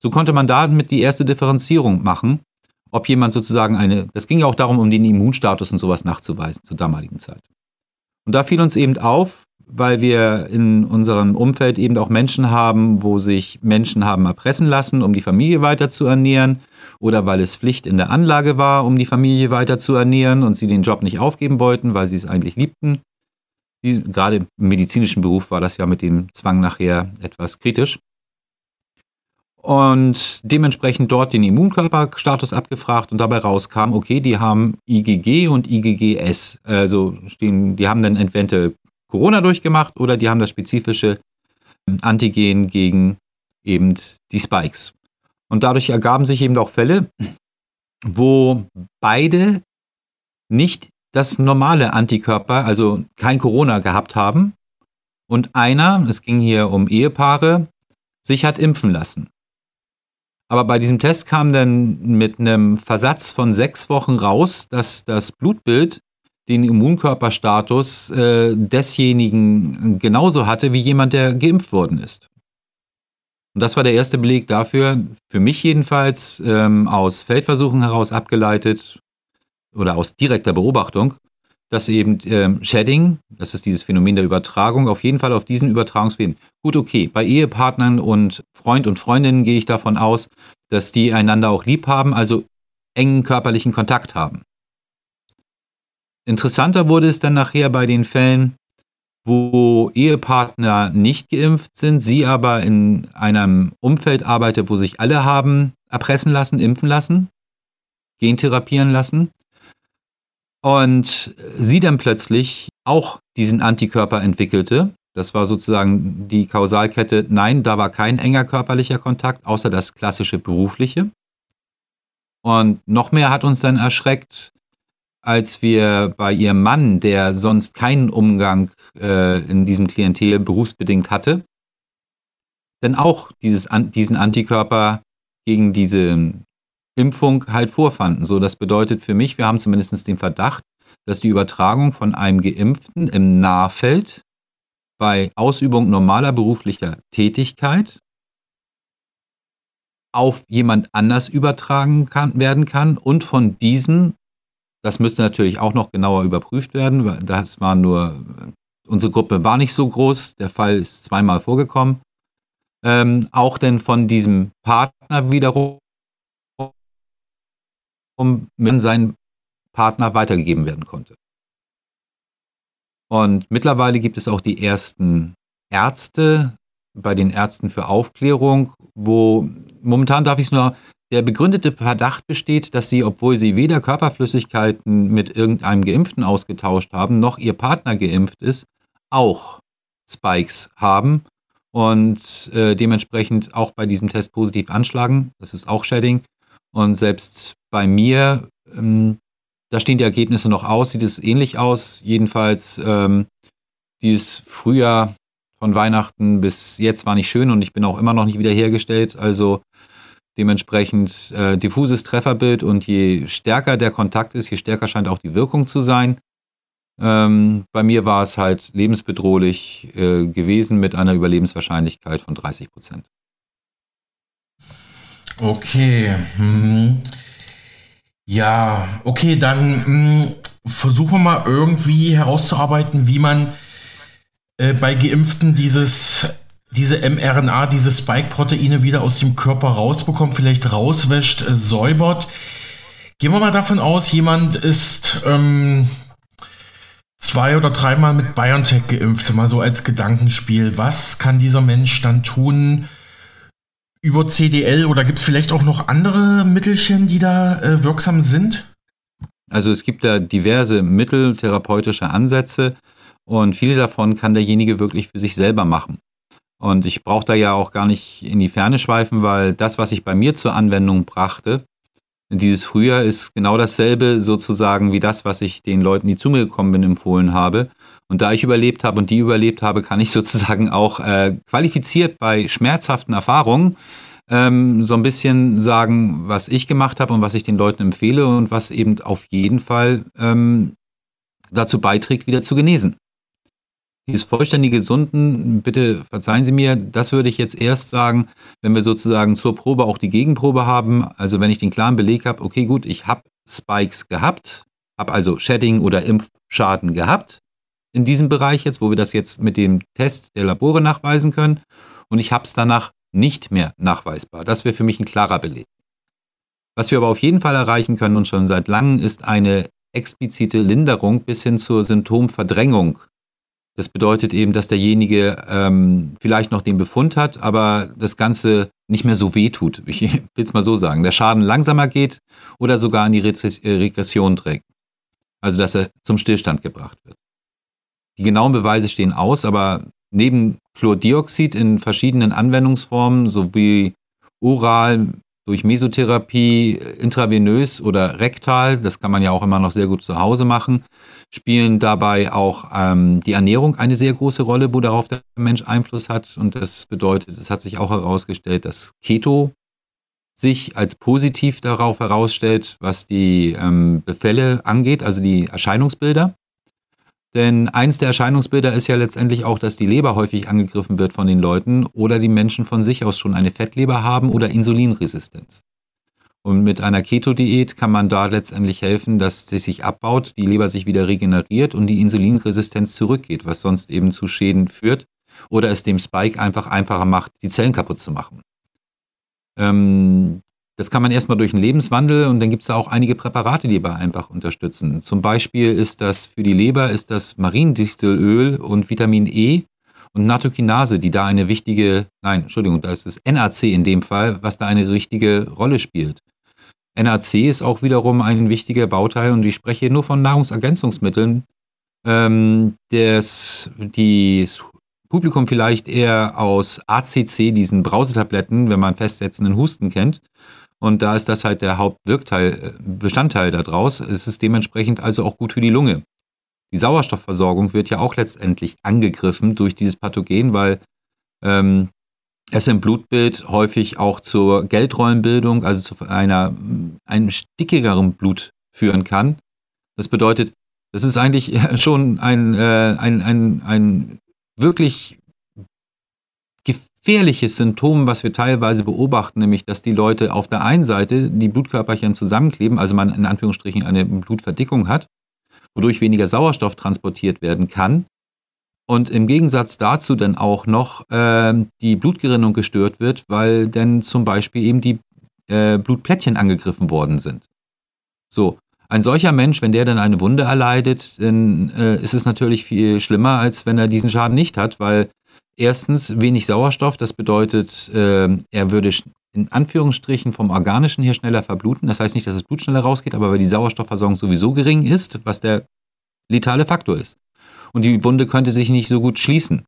So konnte man damit die erste Differenzierung machen, ob jemand sozusagen eine, das ging ja auch darum, um den Immunstatus und sowas nachzuweisen zur damaligen Zeit. Und da fiel uns eben auf, weil wir in unserem Umfeld eben auch Menschen haben, wo sich Menschen haben erpressen lassen, um die Familie weiter zu ernähren oder weil es Pflicht in der Anlage war, um die Familie weiter zu ernähren und sie den Job nicht aufgeben wollten, weil sie es eigentlich liebten. Gerade im medizinischen Beruf war das ja mit dem Zwang nachher etwas kritisch. Und dementsprechend dort den Immunkörperstatus abgefragt und dabei rauskam, okay, die haben IgG und IgGS. Also stehen, die haben dann entweder Corona durchgemacht oder die haben das spezifische ähm, Antigen gegen eben die Spikes. Und dadurch ergaben sich eben auch Fälle, wo beide nicht das normale Antikörper, also kein Corona gehabt haben und einer, es ging hier um Ehepaare, sich hat impfen lassen. Aber bei diesem Test kam dann mit einem Versatz von sechs Wochen raus, dass das Blutbild den Immunkörperstatus äh, desjenigen genauso hatte wie jemand, der geimpft worden ist. Und das war der erste Beleg dafür, für mich jedenfalls ähm, aus Feldversuchen heraus abgeleitet oder aus direkter Beobachtung, dass eben ähm, Shedding, das ist dieses Phänomen der Übertragung, auf jeden Fall auf diesen Übertragungswegen. Gut, okay, bei Ehepartnern und Freund und Freundinnen gehe ich davon aus, dass die einander auch lieb haben, also engen körperlichen Kontakt haben. Interessanter wurde es dann nachher bei den Fällen, wo Ehepartner nicht geimpft sind, sie aber in einem Umfeld arbeitet, wo sich alle haben erpressen lassen, impfen lassen, gentherapieren lassen und sie dann plötzlich auch diesen Antikörper entwickelte. Das war sozusagen die Kausalkette, nein, da war kein enger körperlicher Kontakt, außer das klassische berufliche. Und noch mehr hat uns dann erschreckt, als wir bei ihrem Mann, der sonst keinen Umgang äh, in diesem Klientel berufsbedingt hatte, denn auch dieses, an, diesen Antikörper gegen diese Impfung halt vorfanden. So, das bedeutet für mich, wir haben zumindest den Verdacht, dass die Übertragung von einem Geimpften im Nahfeld bei Ausübung normaler beruflicher Tätigkeit auf jemand anders übertragen kann, werden kann und von diesem das müsste natürlich auch noch genauer überprüft werden, weil das war nur, unsere Gruppe war nicht so groß, der Fall ist zweimal vorgekommen. ähm, auch denn von diesem Partner wiederum mit seinen Partner weitergegeben werden konnte. Und mittlerweile gibt es auch die ersten Ärzte bei den Ärzten für Aufklärung, wo momentan darf ich es nur, der begründete Verdacht besteht, dass sie, obwohl sie weder Körperflüssigkeiten mit irgendeinem Geimpften ausgetauscht haben, noch ihr Partner geimpft ist, auch Spikes haben und äh, dementsprechend auch bei diesem Test positiv anschlagen. Das ist auch Shedding. Und selbst bei mir, ähm, da stehen die Ergebnisse noch aus, sieht es ähnlich aus. Jedenfalls, ähm, dieses Frühjahr von Weihnachten bis jetzt war nicht schön und ich bin auch immer noch nicht wiederhergestellt. Also dementsprechend äh, diffuses Trefferbild und je stärker der Kontakt ist, je stärker scheint auch die Wirkung zu sein. Ähm, bei mir war es halt lebensbedrohlich äh, gewesen mit einer Überlebenswahrscheinlichkeit von 30 Prozent. Okay. Hm. Ja, okay, dann hm, versuchen wir mal irgendwie herauszuarbeiten, wie man äh, bei Geimpften dieses, diese mRNA, diese Spike-Proteine wieder aus dem Körper rausbekommt, vielleicht rauswäscht, äh, säubert. Gehen wir mal davon aus, jemand ist ähm, zwei oder dreimal mit BioNTech geimpft, mal so als Gedankenspiel. Was kann dieser Mensch dann tun über CDL oder gibt es vielleicht auch noch andere Mittelchen, die da äh, wirksam sind? Also es gibt da diverse Mittel, therapeutische Ansätze und viele davon kann derjenige wirklich für sich selber machen. Und ich brauche da ja auch gar nicht in die Ferne schweifen, weil das, was ich bei mir zur Anwendung brachte, dieses Frühjahr ist genau dasselbe sozusagen wie das, was ich den Leuten, die zu mir gekommen bin, empfohlen habe. Und da ich überlebt habe und die überlebt habe, kann ich *laughs* sozusagen auch äh, qualifiziert bei schmerzhaften Erfahrungen ähm, so ein bisschen sagen, was ich gemacht habe und was ich den Leuten empfehle und was eben auf jeden Fall ähm, dazu beiträgt, wieder zu genesen. Dieses vollständige Gesunden, bitte verzeihen Sie mir, das würde ich jetzt erst sagen, wenn wir sozusagen zur Probe auch die Gegenprobe haben. Also wenn ich den klaren Beleg habe, okay gut, ich habe Spikes gehabt, habe also Shedding oder Impfschaden gehabt in diesem Bereich jetzt, wo wir das jetzt mit dem Test der Labore nachweisen können und ich habe es danach nicht mehr nachweisbar. Das wäre für mich ein klarer Beleg. Was wir aber auf jeden Fall erreichen können und schon seit langem ist eine explizite Linderung bis hin zur Symptomverdrängung das bedeutet eben, dass derjenige ähm, vielleicht noch den Befund hat, aber das Ganze nicht mehr so weh tut. Ich *laughs* will es mal so sagen. Der Schaden langsamer geht oder sogar in die äh, Regression trägt. Also, dass er zum Stillstand gebracht wird. Die genauen Beweise stehen aus, aber neben Chlordioxid in verschiedenen Anwendungsformen sowie oral durch Mesotherapie, intravenös oder rektal, das kann man ja auch immer noch sehr gut zu Hause machen, spielen dabei auch ähm, die Ernährung eine sehr große Rolle, wo darauf der Mensch Einfluss hat. Und das bedeutet, es hat sich auch herausgestellt, dass Keto sich als positiv darauf herausstellt, was die ähm, Befälle angeht, also die Erscheinungsbilder. Denn eins der Erscheinungsbilder ist ja letztendlich auch, dass die Leber häufig angegriffen wird von den Leuten oder die Menschen von sich aus schon eine Fettleber haben oder Insulinresistenz. Und mit einer Keto-Diät kann man da letztendlich helfen, dass sie sich abbaut, die Leber sich wieder regeneriert und die Insulinresistenz zurückgeht, was sonst eben zu Schäden führt oder es dem Spike einfach einfacher macht, die Zellen kaputt zu machen. Ähm, das kann man erstmal durch einen Lebenswandel und dann gibt es da auch einige Präparate, die dabei einfach unterstützen. Zum Beispiel ist das für die Leber ist das Mariendistelöl und Vitamin E und Natokinase, die da eine wichtige, nein, Entschuldigung, da ist es NAC in dem Fall, was da eine richtige Rolle spielt. NAC ist auch wiederum ein wichtiger Bauteil und ich spreche nur von Nahrungsergänzungsmitteln, ähm, das die Publikum vielleicht eher aus ACC, diesen Brausetabletten, wenn man festsetzenden Husten kennt, und da ist das halt der Hauptwirkteil, äh, Bestandteil daraus. Es ist dementsprechend also auch gut für die Lunge. Die Sauerstoffversorgung wird ja auch letztendlich angegriffen durch dieses Pathogen, weil ähm, es im Blutbild häufig auch zur Geldrollenbildung, also zu einer, einem stickigeren Blut führen kann. Das bedeutet, das ist eigentlich *laughs* schon ein, äh, ein, ein, ein wirklich gefährliches Symptom, was wir teilweise beobachten, nämlich dass die Leute auf der einen Seite die Blutkörperchen zusammenkleben, also man in Anführungsstrichen eine Blutverdickung hat, wodurch weniger Sauerstoff transportiert werden kann. und im Gegensatz dazu dann auch noch äh, die Blutgerinnung gestört wird, weil dann zum Beispiel eben die äh, Blutplättchen angegriffen worden sind. So, ein solcher Mensch, wenn der dann eine Wunde erleidet, dann äh, ist es natürlich viel schlimmer, als wenn er diesen Schaden nicht hat, weil erstens wenig Sauerstoff, das bedeutet, äh, er würde in Anführungsstrichen vom Organischen her schneller verbluten. Das heißt nicht, dass das Blut schneller rausgeht, aber weil die Sauerstoffversorgung sowieso gering ist, was der letale Faktor ist und die Wunde könnte sich nicht so gut schließen.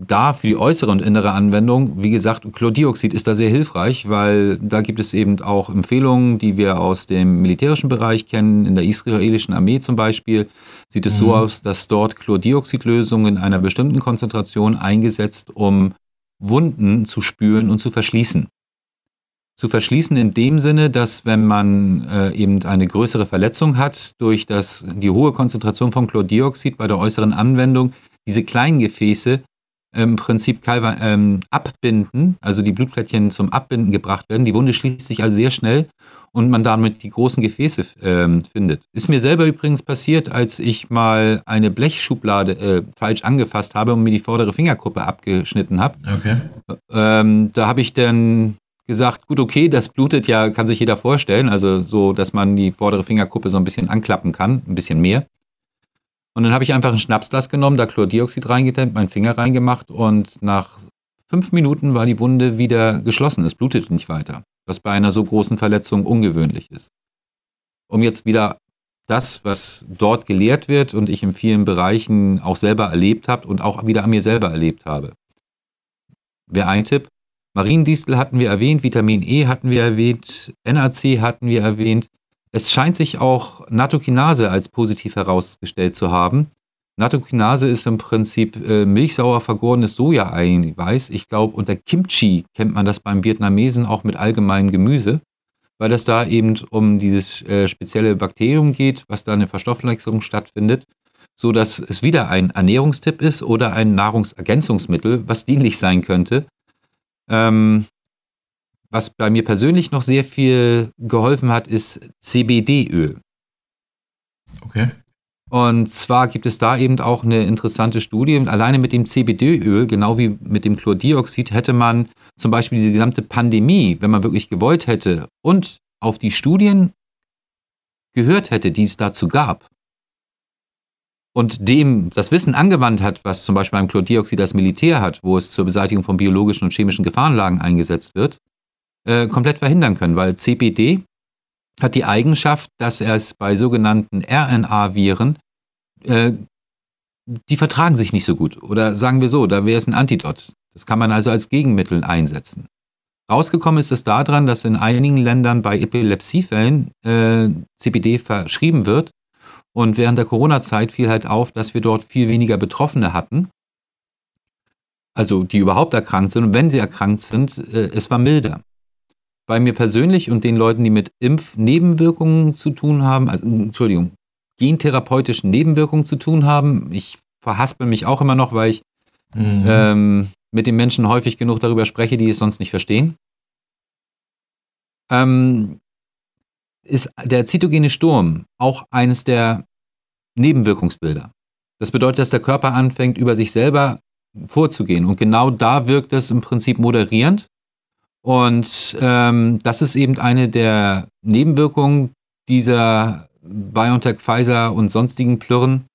Da für die äußere und innere Anwendung, wie gesagt, Chlordioxid ist da sehr hilfreich, weil da gibt es eben auch Empfehlungen, die wir aus dem militärischen Bereich kennen. In der israelischen Armee zum Beispiel sieht es mhm. so aus, dass dort Chlordioxidlösungen in einer bestimmten Konzentration eingesetzt, um Wunden zu spülen und zu verschließen zu verschließen in dem Sinne, dass wenn man äh, eben eine größere Verletzung hat durch das, die hohe Konzentration von Chlordioxid bei der äußeren Anwendung, diese kleinen Gefäße im Prinzip ähm, abbinden, also die Blutplättchen zum Abbinden gebracht werden. Die Wunde schließt sich also sehr schnell und man damit die großen Gefäße ähm, findet. Ist mir selber übrigens passiert, als ich mal eine Blechschublade äh, falsch angefasst habe und mir die vordere Fingerkuppe abgeschnitten habe. Okay. Ähm, da habe ich dann gesagt, gut, okay, das blutet ja, kann sich jeder vorstellen. Also so, dass man die vordere Fingerkuppe so ein bisschen anklappen kann, ein bisschen mehr. Und dann habe ich einfach ein Schnapsglas genommen, da Chlordioxid reingedämmt, meinen Finger reingemacht und nach fünf Minuten war die Wunde wieder geschlossen. Es blutete nicht weiter, was bei einer so großen Verletzung ungewöhnlich ist. Um jetzt wieder das, was dort gelehrt wird und ich in vielen Bereichen auch selber erlebt habe und auch wieder an mir selber erlebt habe. Wäre ein Tipp, Mariendistel hatten wir erwähnt, Vitamin E hatten wir erwähnt, NAC hatten wir erwähnt. Es scheint sich auch Natokinase als positiv herausgestellt zu haben. Natokinase ist im Prinzip äh, milchsauer vergorenes Soja-Eiweiß. Ich glaube, unter Kimchi kennt man das beim Vietnamesen auch mit allgemeinem Gemüse, weil es da eben um dieses äh, spezielle Bakterium geht, was da eine Verstoffwechslung stattfindet, so dass es wieder ein Ernährungstipp ist oder ein Nahrungsergänzungsmittel, was dienlich sein könnte, ähm, was bei mir persönlich noch sehr viel geholfen hat, ist CBD-Öl. Okay. Und zwar gibt es da eben auch eine interessante Studie. Alleine mit dem CBD-Öl, genau wie mit dem Chlordioxid, hätte man zum Beispiel diese gesamte Pandemie, wenn man wirklich gewollt hätte und auf die Studien gehört hätte, die es dazu gab, und dem das Wissen angewandt hat, was zum Beispiel beim Chlordioxid das Militär hat, wo es zur Beseitigung von biologischen und chemischen Gefahrenlagen eingesetzt wird, äh, komplett verhindern können, weil CPD hat die Eigenschaft, dass es bei sogenannten RNA-Viren, äh, die vertragen sich nicht so gut. Oder sagen wir so, da wäre es ein Antidot. Das kann man also als Gegenmittel einsetzen. Rausgekommen ist es daran, dass in einigen Ländern bei Epilepsiefällen äh, CPD verschrieben wird und während der Corona-Zeit fiel halt auf, dass wir dort viel weniger Betroffene hatten. Also die überhaupt erkrankt sind. Und wenn sie erkrankt sind, äh, es war milder. Bei mir persönlich und den Leuten, die mit Impfnebenwirkungen zu tun haben, also, Entschuldigung, gentherapeutischen Nebenwirkungen zu tun haben, ich verhaspel mich auch immer noch, weil ich mhm. ähm, mit den Menschen häufig genug darüber spreche, die es sonst nicht verstehen. Ähm, ist der zytogene Sturm auch eines der Nebenwirkungsbilder. Das bedeutet, dass der Körper anfängt, über sich selber vorzugehen. Und genau da wirkt es im Prinzip moderierend. Und ähm, das ist eben eine der Nebenwirkungen dieser BioNTech, Pfizer und sonstigen Plürren,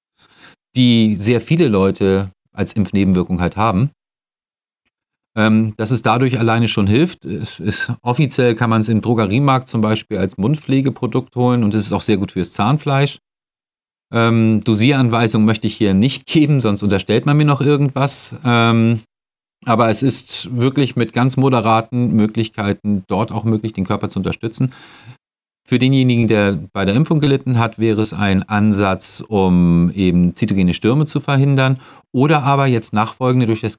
die sehr viele Leute als Impfnebenwirkung halt haben. Ähm, dass es dadurch alleine schon hilft. Es ist, offiziell kann man es im Drogeriemarkt zum Beispiel als Mundpflegeprodukt holen und es ist auch sehr gut fürs Zahnfleisch. Ähm, Dosieranweisung möchte ich hier nicht geben, sonst unterstellt man mir noch irgendwas. Ähm, aber es ist wirklich mit ganz moderaten Möglichkeiten dort auch möglich, den Körper zu unterstützen. Für denjenigen, der bei der Impfung gelitten hat, wäre es ein Ansatz, um eben zytogene Stürme zu verhindern oder aber jetzt nachfolgende durch das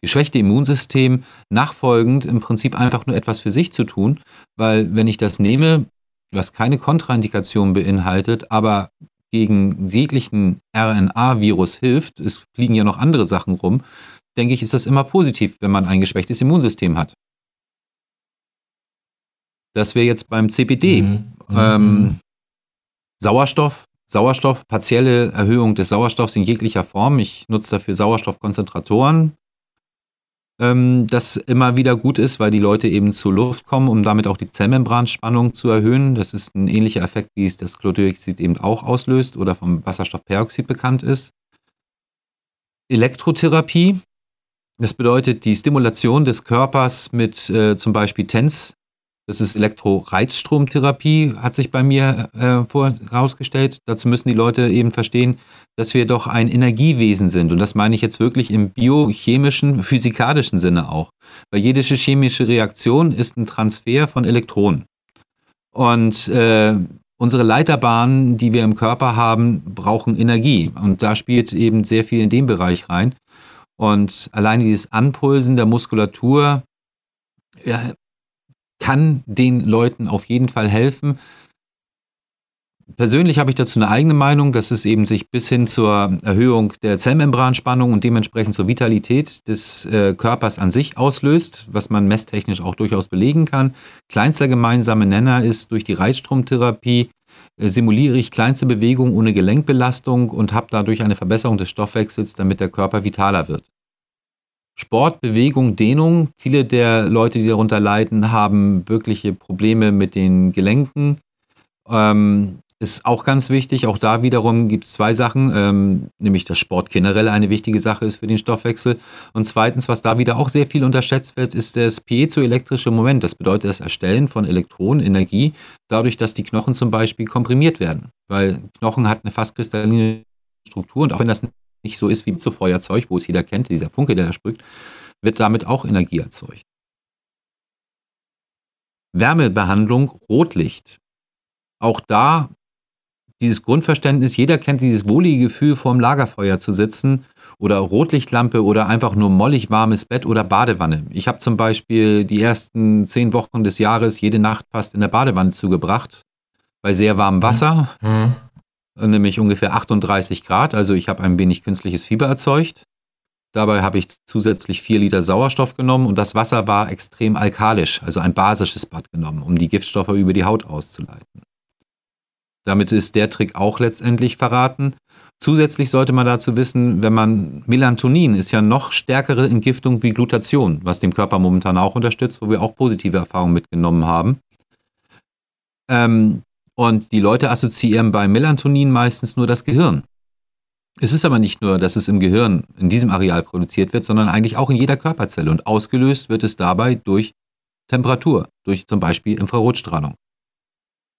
geschwächte Immunsystem nachfolgend im Prinzip einfach nur etwas für sich zu tun, weil wenn ich das nehme, was keine Kontraindikation beinhaltet, aber gegen jeglichen RNA-Virus hilft, es fliegen ja noch andere Sachen rum, denke ich, ist das immer positiv, wenn man ein geschwächtes Immunsystem hat. Das wäre jetzt beim CPD. Mhm. Ähm, mhm. Sauerstoff Sauerstoff, partielle Erhöhung des Sauerstoffs in jeglicher Form. Ich nutze dafür Sauerstoffkonzentratoren, ähm, das immer wieder gut ist, weil die Leute eben zur Luft kommen, um damit auch die Zellmembranspannung zu erhöhen. Das ist ein ähnlicher Effekt, wie es das Chlordioxid eben auch auslöst oder vom Wasserstoffperoxid bekannt ist. Elektrotherapie, das bedeutet die Stimulation des Körpers mit äh, zum Beispiel TENS, das ist Elektroreizstromtherapie, hat sich bei mir äh. Dazu müssen die Leute eben verstehen, dass wir doch ein Energiewesen sind. Und das meine ich jetzt wirklich im biochemischen, physikalischen Sinne auch. Weil jede chemische Reaktion ist ein Transfer von Elektronen. Und äh, unsere Leiterbahnen, die wir im Körper haben, brauchen Energie. Und da spielt eben sehr viel in den Bereich rein. Und allein dieses Anpulsen der Muskulatur ja, kann den Leuten auf jeden Fall helfen. Persönlich habe ich dazu eine eigene Meinung, dass es eben sich bis hin zur Erhöhung der Zellmembranspannung und dementsprechend zur Vitalität des äh, Körpers an sich auslöst, was man messtechnisch auch durchaus belegen kann. Kleinster gemeinsame Nenner ist durch die Reizstromtherapie äh, simuliere ich kleinste Bewegungen ohne Gelenkbelastung und habe dadurch eine Verbesserung des Stoffwechsels, damit der Körper vitaler wird. Sport, Bewegung, Dehnung. Viele der Leute, die darunter leiden, haben wirkliche Probleme mit den Gelenken. Ähm, ist auch ganz wichtig. Auch da wiederum gibt es zwei Sachen, ähm, nämlich dass Sport generell eine wichtige Sache ist für den Stoffwechsel. Und zweitens, was da wieder auch sehr viel unterschätzt wird, ist das piezoelektrische Moment. Das bedeutet das Erstellen von Elektronenenergie, dadurch, dass die Knochen zum Beispiel komprimiert werden. Weil Knochen hat eine fast kristalline Struktur und auch wenn das nicht so ist wie zu Feuerzeug, wo es jeder kennt, dieser Funke, der da sprüht, wird damit auch Energie erzeugt. Wärmebehandlung, Rotlicht. Auch da dieses Grundverständnis, jeder kennt dieses wohlige Gefühl, vorm Lagerfeuer zu sitzen oder Rotlichtlampe oder einfach nur mollig warmes Bett oder Badewanne. Ich habe zum Beispiel die ersten zehn Wochen des Jahres jede Nacht fast in der Badewanne zugebracht, bei sehr warmem Wasser. Mhm nämlich ungefähr 38 Grad. Also ich habe ein wenig künstliches Fieber erzeugt. Dabei habe ich zusätzlich vier Liter Sauerstoff genommen und das Wasser war extrem alkalisch, also ein basisches Bad genommen, um die Giftstoffe über die Haut auszuleiten. Damit ist der Trick auch letztendlich verraten. Zusätzlich sollte man dazu wissen, wenn man Melatonin ist ja noch stärkere Entgiftung wie Glutation, was dem Körper momentan auch unterstützt, wo wir auch positive Erfahrungen mitgenommen haben. Ähm, und die Leute assoziieren bei Melatonin meistens nur das Gehirn. Es ist aber nicht nur, dass es im Gehirn in diesem Areal produziert wird, sondern eigentlich auch in jeder Körperzelle. Und ausgelöst wird es dabei durch Temperatur, durch zum Beispiel Infrarotstrahlung.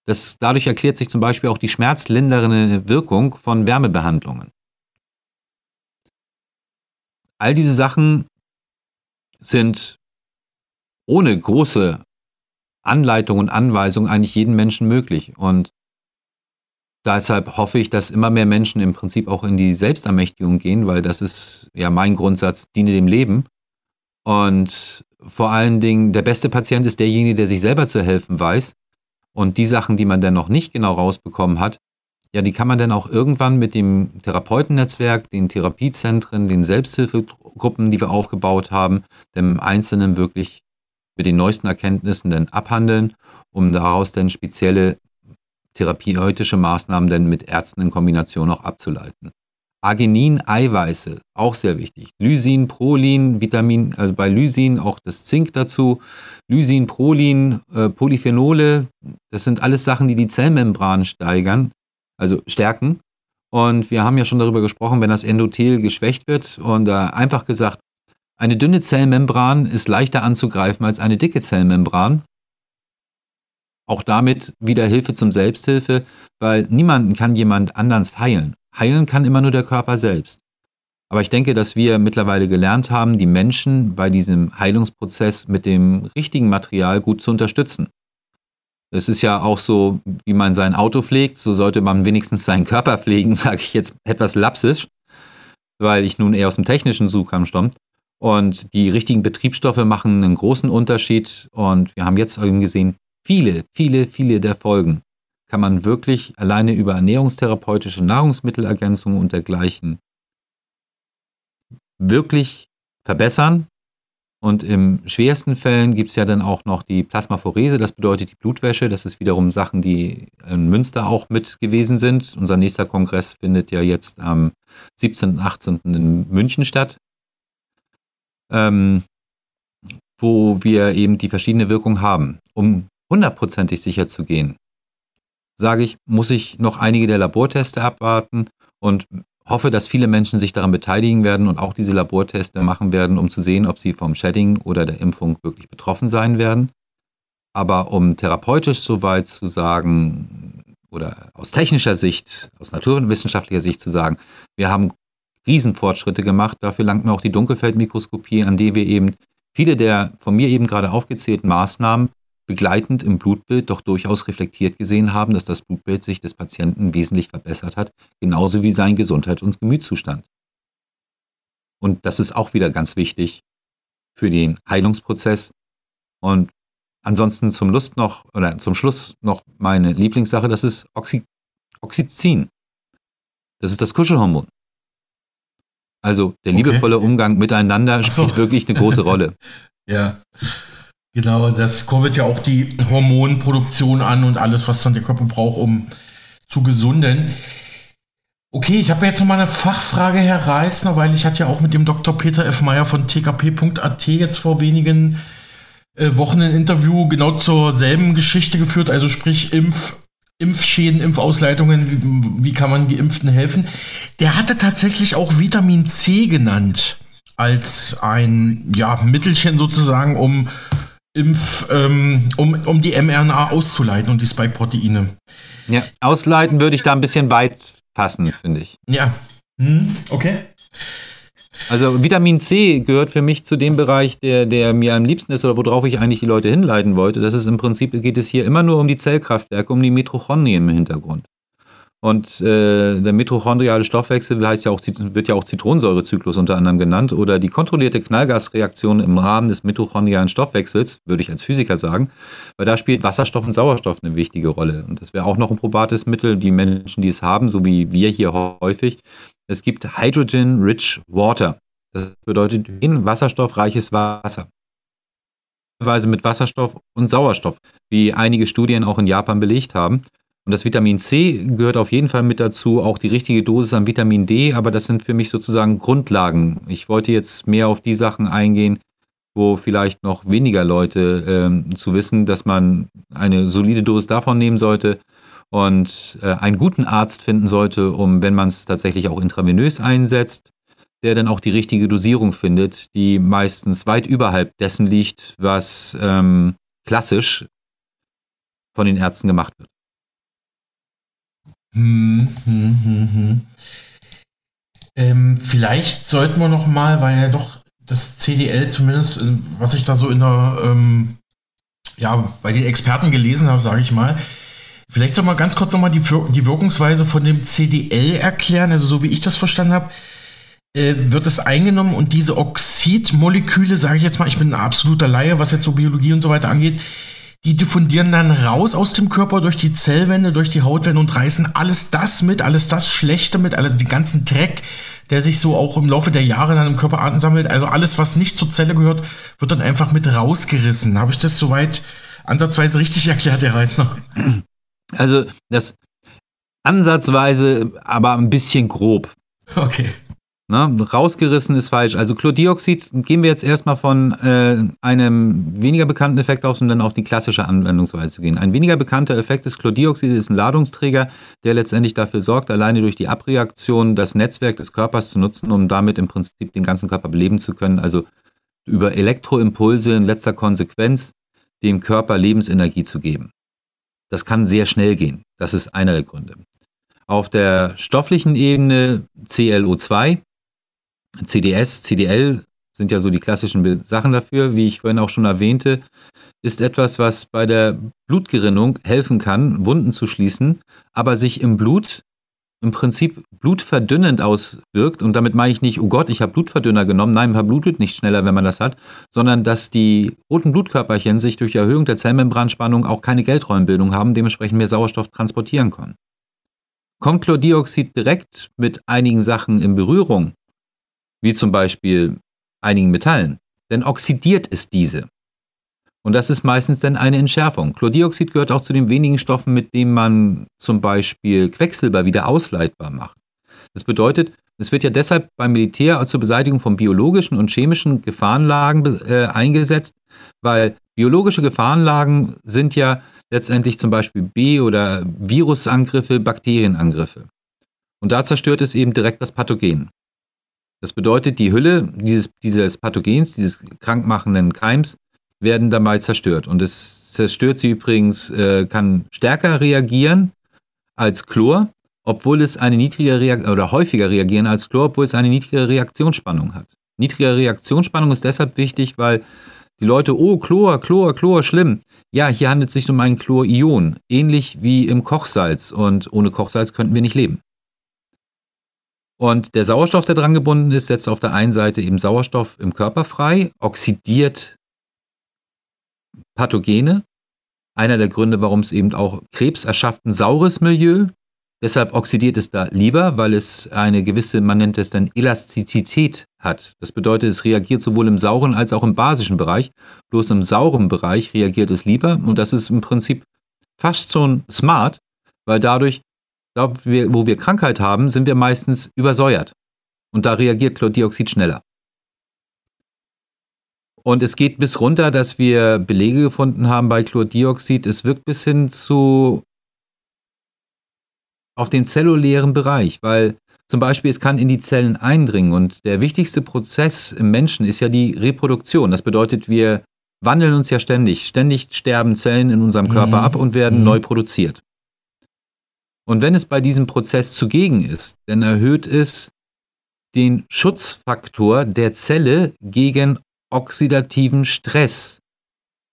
Das, dadurch erklärt sich zum Beispiel auch die schmerzlindernde Wirkung von Wärmebehandlungen. All diese Sachen sind ohne große Anleitung und Anweisung eigentlich jedem Menschen möglich. Und deshalb hoffe ich, dass immer mehr Menschen im Prinzip auch in die Selbstermächtigung gehen, weil das ist ja mein Grundsatz, diene dem Leben. Und vor allen Dingen, der beste Patient ist derjenige, der sich selber zu helfen weiß. Und die Sachen, die man dann noch nicht genau rausbekommen hat, ja, die kann man dann auch irgendwann mit dem Therapeutennetzwerk, den Therapiezentren, den Selbsthilfegruppen, die wir aufgebaut haben, dem Einzelnen wirklich mit den neuesten Erkenntnissen dann abhandeln, um daraus dann spezielle therapeutische Maßnahmen dann mit Ärzten in Kombination auch abzuleiten. Arginin, Eiweiße, auch sehr wichtig. Lysin, Prolin, Vitamin, also bei Lysin auch das Zink dazu. Lysin, Prolin, äh, Polyphenole, das sind alles Sachen, die die Zellmembran steigern, also stärken. Und wir haben ja schon darüber gesprochen, wenn das Endothel geschwächt wird und äh, einfach gesagt, eine dünne Zellmembran ist leichter anzugreifen als eine dicke Zellmembran. Auch damit wieder Hilfe zum Selbsthilfe, weil niemanden kann jemand anders heilen. Heilen kann immer nur der Körper selbst. Aber ich denke, dass wir mittlerweile gelernt haben, die Menschen bei diesem Heilungsprozess mit dem richtigen Material gut zu unterstützen. Es ist ja auch so, wie man sein Auto pflegt, so sollte man wenigstens seinen Körper pflegen, *laughs* sage ich jetzt etwas lapsisch, weil ich nun eher aus dem technischen Suchkampf stamme. Und die richtigen Betriebsstoffe machen einen großen Unterschied. Und wir haben jetzt eben gesehen, viele, viele, viele der Folgen kann man wirklich alleine über ernährungstherapeutische Nahrungsmittelergänzungen und dergleichen wirklich verbessern. Und im schwersten Fällen gibt es ja dann auch noch die Plasmaphorese, das bedeutet die Blutwäsche. Das ist wiederum Sachen, die in Münster auch mit gewesen sind. Unser nächster Kongress findet ja jetzt am 17. und 18. in München statt, ähm, wo wir eben die verschiedenen Wirkungen haben. Um hundertprozentig sicher zu gehen, sage ich, muss ich noch einige der Laborteste abwarten und hoffe, dass viele Menschen sich daran beteiligen werden und auch diese Laborteste machen werden, um zu sehen, ob sie vom Shedding oder der Impfung wirklich betroffen sein werden. Aber um therapeutisch soweit zu sagen oder aus technischer Sicht, aus naturwissenschaftlicher Sicht zu sagen, wir haben Riesenfortschritte gemacht. Dafür langt mir auch die Dunkelfeldmikroskopie, an die wir eben viele der von mir eben gerade aufgezählten Maßnahmen begleitend im Blutbild doch durchaus reflektiert gesehen haben, dass das Blutbild sich des Patienten wesentlich verbessert hat, genauso wie sein Gesundheit und Gemütszustand. Und das ist auch wieder ganz wichtig für den Heilungsprozess. Und ansonsten zum Lust noch oder zum Schluss noch meine Lieblingssache, das ist Oxy Oxytocin. Das ist das Kuschelhormon. Also der liebevolle okay. Umgang miteinander spielt so. wirklich eine große *laughs* Rolle. ja. Genau, das kurbelt ja auch die Hormonproduktion an und alles, was dann der Körper braucht, um zu gesunden. Okay, ich habe jetzt noch mal eine Fachfrage, Herr Reisner, weil ich hatte ja auch mit dem Dr. Peter F. Meyer von tkp.at jetzt vor wenigen äh, Wochen ein Interview genau zur selben Geschichte geführt, also sprich Impf, Impfschäden, Impfausleitungen, wie, wie kann man Geimpften helfen. Der hatte tatsächlich auch Vitamin C genannt als ein ja, Mittelchen sozusagen, um Impf, ähm, um, um die mRNA auszuleiten und die Spike-Proteine. Ja, ausleiten würde ich da ein bisschen weit passen, finde ich. Ja. Hm, okay. Also Vitamin C gehört für mich zu dem Bereich, der, der mir am liebsten ist oder worauf ich eigentlich die Leute hinleiten wollte. Das ist im Prinzip, geht es hier immer nur um die Zellkraftwerke, um die Mitochondrien im Hintergrund. Und äh, der mitochondriale Stoffwechsel heißt ja auch, wird ja auch Zitronensäurezyklus unter anderem genannt oder die kontrollierte Knallgasreaktion im Rahmen des mitochondrialen Stoffwechsels, würde ich als Physiker sagen, weil da spielt Wasserstoff und Sauerstoff eine wichtige Rolle. Und das wäre auch noch ein probates Mittel, die Menschen, die es haben, so wie wir hier häufig. Es gibt Hydrogen-Rich Water. Das bedeutet wasserstoffreiches Wasser. Weise mit Wasserstoff und Sauerstoff, wie einige Studien auch in Japan belegt haben. Und das Vitamin C gehört auf jeden Fall mit dazu, auch die richtige Dosis an Vitamin D, aber das sind für mich sozusagen Grundlagen. Ich wollte jetzt mehr auf die Sachen eingehen, wo vielleicht noch weniger Leute ähm, zu wissen, dass man eine solide Dosis davon nehmen sollte und äh, einen guten Arzt finden sollte, um, wenn man es tatsächlich auch intravenös einsetzt, der dann auch die richtige Dosierung findet, die meistens weit überhalb dessen liegt, was ähm, klassisch von den Ärzten gemacht wird. Hm, hm, hm, hm. Ähm, vielleicht sollten wir noch mal, weil ja doch das CDL zumindest, äh, was ich da so in der, ähm, ja, bei den Experten gelesen habe, sage ich mal, vielleicht soll man ganz kurz noch mal die, die Wirkungsweise von dem CDL erklären. Also so wie ich das verstanden habe, äh, wird es eingenommen und diese Oxidmoleküle, sage ich jetzt mal, ich bin ein absoluter Laie, was jetzt so Biologie und so weiter angeht, die diffundieren dann raus aus dem Körper durch die Zellwände, durch die Hautwände und reißen alles das mit, alles das Schlechte mit, alles den ganzen Dreck, der sich so auch im Laufe der Jahre dann im Körper ansammelt. Also alles, was nicht zur Zelle gehört, wird dann einfach mit rausgerissen. Habe ich das soweit ansatzweise richtig *laughs* erklärt, Herr Reisner? Also das ansatzweise, aber ein bisschen grob. Okay. Na, rausgerissen ist falsch. Also Chlordioxid gehen wir jetzt erstmal von äh, einem weniger bekannten Effekt aus, um dann auf die klassische Anwendungsweise zu gehen. Ein weniger bekannter Effekt des Chlordioxid ist ein Ladungsträger, der letztendlich dafür sorgt, alleine durch die Abreaktion das Netzwerk des Körpers zu nutzen, um damit im Prinzip den ganzen Körper beleben zu können. Also über Elektroimpulse in letzter Konsequenz dem Körper Lebensenergie zu geben. Das kann sehr schnell gehen. Das ist einer der Gründe. Auf der stofflichen Ebene CLO2 CDS, CDL sind ja so die klassischen Sachen dafür, wie ich vorhin auch schon erwähnte, ist etwas, was bei der Blutgerinnung helfen kann, Wunden zu schließen, aber sich im Blut im Prinzip blutverdünnend auswirkt. Und damit meine ich nicht, oh Gott, ich habe Blutverdünner genommen. Nein, man blutet nicht schneller, wenn man das hat, sondern dass die roten Blutkörperchen sich durch Erhöhung der Zellmembranspannung auch keine Geldräumbildung haben, dementsprechend mehr Sauerstoff transportieren können. Kommt Chlordioxid direkt mit einigen Sachen in Berührung, wie zum Beispiel einigen Metallen, dann oxidiert es diese. Und das ist meistens dann eine Entschärfung. Chlordioxid gehört auch zu den wenigen Stoffen, mit denen man zum Beispiel Quecksilber wieder ausleitbar macht. Das bedeutet, es wird ja deshalb beim Militär zur Beseitigung von biologischen und chemischen Gefahrenlagen äh, eingesetzt, weil biologische Gefahrenlagen sind ja letztendlich zum Beispiel B- oder Virusangriffe, Bakterienangriffe. Und da zerstört es eben direkt das Pathogen. Das bedeutet, die Hülle dieses, dieses Pathogens, dieses krankmachenden Keims, werden dabei zerstört. Und es zerstört sie übrigens, äh, kann stärker reagieren als Chlor, obwohl es eine niedrige Reaktion oder häufiger reagieren als Chlor, obwohl es eine niedrige Reaktionsspannung hat. Niedrige Reaktionsspannung ist deshalb wichtig, weil die Leute, oh, Chlor, Chlor, Chlor, schlimm. Ja, hier handelt es sich um ein Chlorion, ähnlich wie im Kochsalz. Und ohne Kochsalz könnten wir nicht leben. Und der Sauerstoff, der dran gebunden ist, setzt auf der einen Seite eben Sauerstoff im Körper frei, oxidiert Pathogene. Einer der Gründe, warum es eben auch Krebs erschafft, ein saures Milieu. Deshalb oxidiert es da lieber, weil es eine gewisse, man nennt es dann Elastizität hat. Das bedeutet, es reagiert sowohl im sauren als auch im basischen Bereich. Bloß im sauren Bereich reagiert es lieber und das ist im Prinzip fast schon smart, weil dadurch, glaub, wir, wo wir Krankheit haben, sind wir meistens übersäuert. Und da reagiert Chlordioxid schneller. Und es geht bis runter, dass wir Belege gefunden haben bei Chlordioxid. Es wirkt bis hin zu auf dem zellulären Bereich, weil zum Beispiel es kann in die Zellen eindringen und der wichtigste Prozess im Menschen ist ja die Reproduktion. Das bedeutet, wir wandeln uns ja ständig. Ständig sterben Zellen in unserem Körper mhm. ab und werden mhm. neu produziert. Und wenn es bei diesem Prozess zugegen ist, dann erhöht es den Schutzfaktor der Zelle gegen oxidativen Stress.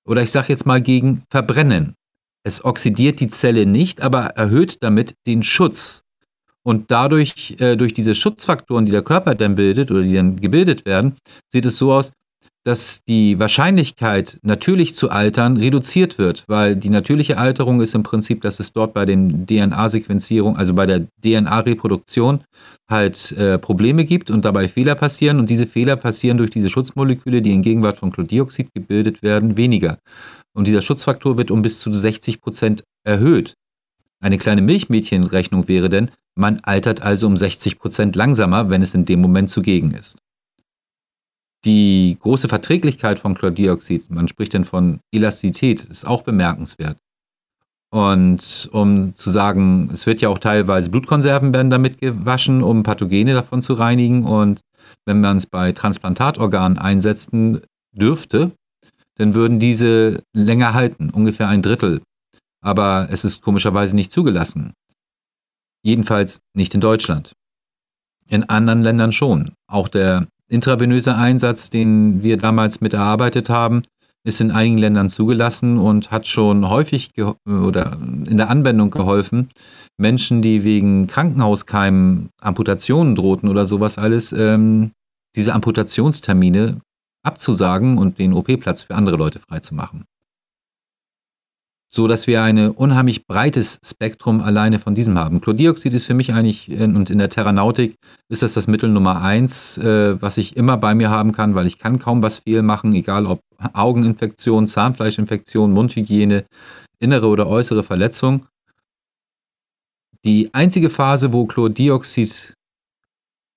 Oder ich sage jetzt mal gegen Verbrennen. Es oxidiert die Zelle nicht, aber erhöht damit den Schutz. Und dadurch, äh, durch diese Schutzfaktoren, die der Körper dann bildet oder die dann gebildet werden, sieht es so aus, dass die Wahrscheinlichkeit, natürlich zu altern, reduziert wird, weil die natürliche Alterung ist im Prinzip, dass es dort bei den DNA-Sequenzierung, also bei der DNA-Reproduktion, halt äh, Probleme gibt und dabei Fehler passieren. Und diese Fehler passieren durch diese Schutzmoleküle, die in Gegenwart von Chlordioxid gebildet werden, weniger. Und dieser Schutzfaktor wird um bis zu 60 Prozent erhöht. Eine kleine Milchmädchenrechnung wäre denn, man altert also um 60 Prozent langsamer, wenn es in dem Moment zugegen ist. Die große Verträglichkeit von Chlordioxid, man spricht denn von Elastizität, ist auch bemerkenswert. Und um zu sagen, es wird ja auch teilweise Blutkonserven werden damit gewaschen, um Pathogene davon zu reinigen. Und wenn man es bei Transplantatorganen einsetzen dürfte, dann würden diese länger halten, ungefähr ein Drittel. Aber es ist komischerweise nicht zugelassen. Jedenfalls nicht in Deutschland. In anderen Ländern schon. Auch der intravenöse Einsatz, den wir damals mit erarbeitet haben, ist in einigen Ländern zugelassen und hat schon häufig oder in der Anwendung geholfen, Menschen, die wegen Krankenhauskeimen Amputationen drohten oder sowas alles, ähm, diese Amputationstermine abzusagen und den OP-Platz für andere Leute freizumachen so dass wir ein unheimlich breites Spektrum alleine von diesem haben. Chlordioxid ist für mich eigentlich, und in der Terranautik ist das das Mittel Nummer eins, äh, was ich immer bei mir haben kann, weil ich kann kaum was fehl machen, egal ob Augeninfektion, Zahnfleischinfektion, Mundhygiene, innere oder äußere Verletzung. Die einzige Phase, wo Chlordioxid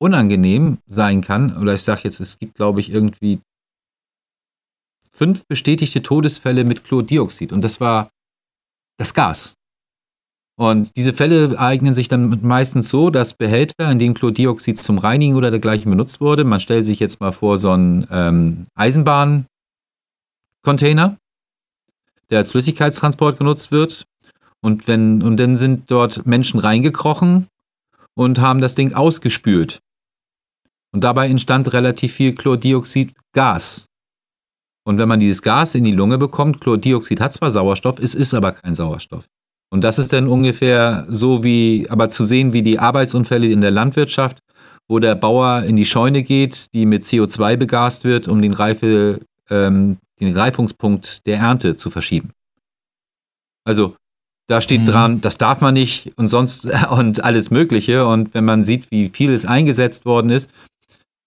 unangenehm sein kann, oder ich sage jetzt, es gibt, glaube ich, irgendwie fünf bestätigte Todesfälle mit Chlordioxid. Und das war das Gas. Und diese Fälle eignen sich dann meistens so, dass Behälter, in denen Chlordioxid zum Reinigen oder dergleichen benutzt wurde, man stellt sich jetzt mal vor so einen ähm, Eisenbahncontainer, der als Flüssigkeitstransport genutzt wird. Und, wenn, und dann sind dort Menschen reingekrochen und haben das Ding ausgespült. Und dabei entstand relativ viel Chlordioxidgas. Und wenn man dieses Gas in die Lunge bekommt, Chlordioxid hat zwar Sauerstoff, es ist aber kein Sauerstoff. Und das ist dann ungefähr so wie, aber zu sehen wie die Arbeitsunfälle in der Landwirtschaft, wo der Bauer in die Scheune geht, die mit CO2 begast wird, um den, Reife, ähm, den Reifungspunkt der Ernte zu verschieben. Also da steht mhm. dran, das darf man nicht und sonst *laughs* und alles Mögliche. Und wenn man sieht, wie viel es eingesetzt worden ist,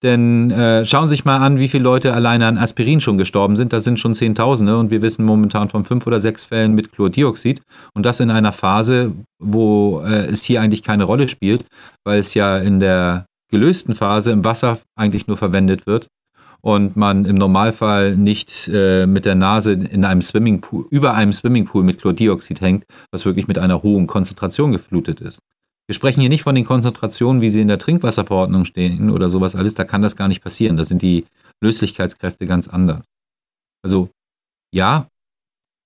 Denn äh, schauen Sie sich mal an, wie viele Leute alleine an Aspirin schon gestorben sind. Das sind schon Zehntausende und wir wissen momentan von fünf oder sechs Fällen mit Chlordioxid. Und das in einer Phase, wo äh, es hier eigentlich keine Rolle spielt, weil es ja in der gelösten Phase im Wasser eigentlich nur verwendet wird und man im Normalfall nicht äh, mit der Nase in einem Swimmingpool, über einem Swimmingpool mit Chlordioxid hängt, was wirklich mit einer hohen Konzentration geflutet ist. Wir sprechen hier nicht von den Konzentrationen, wie sie in der Trinkwasserverordnung stehen oder sowas alles. Da kann das gar nicht passieren. Da sind die Löslichkeitskräfte ganz anders. Also ja,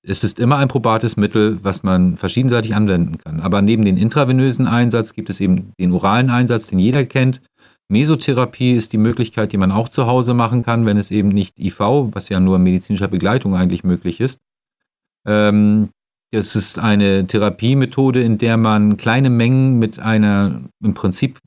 es ist immer ein probates Mittel, was man verschiedenseitig anwenden kann. Aber neben dem intravenösen Einsatz gibt es eben den oralen Einsatz, den jeder kennt. Mesotherapie ist die Möglichkeit, die man auch zu Hause machen kann, wenn es eben nicht IV, was ja nur in medizinischer Begleitung eigentlich möglich ist, ähm, es ist eine Therapiemethode, in der man kleine Mengen mit einer, im Prinzip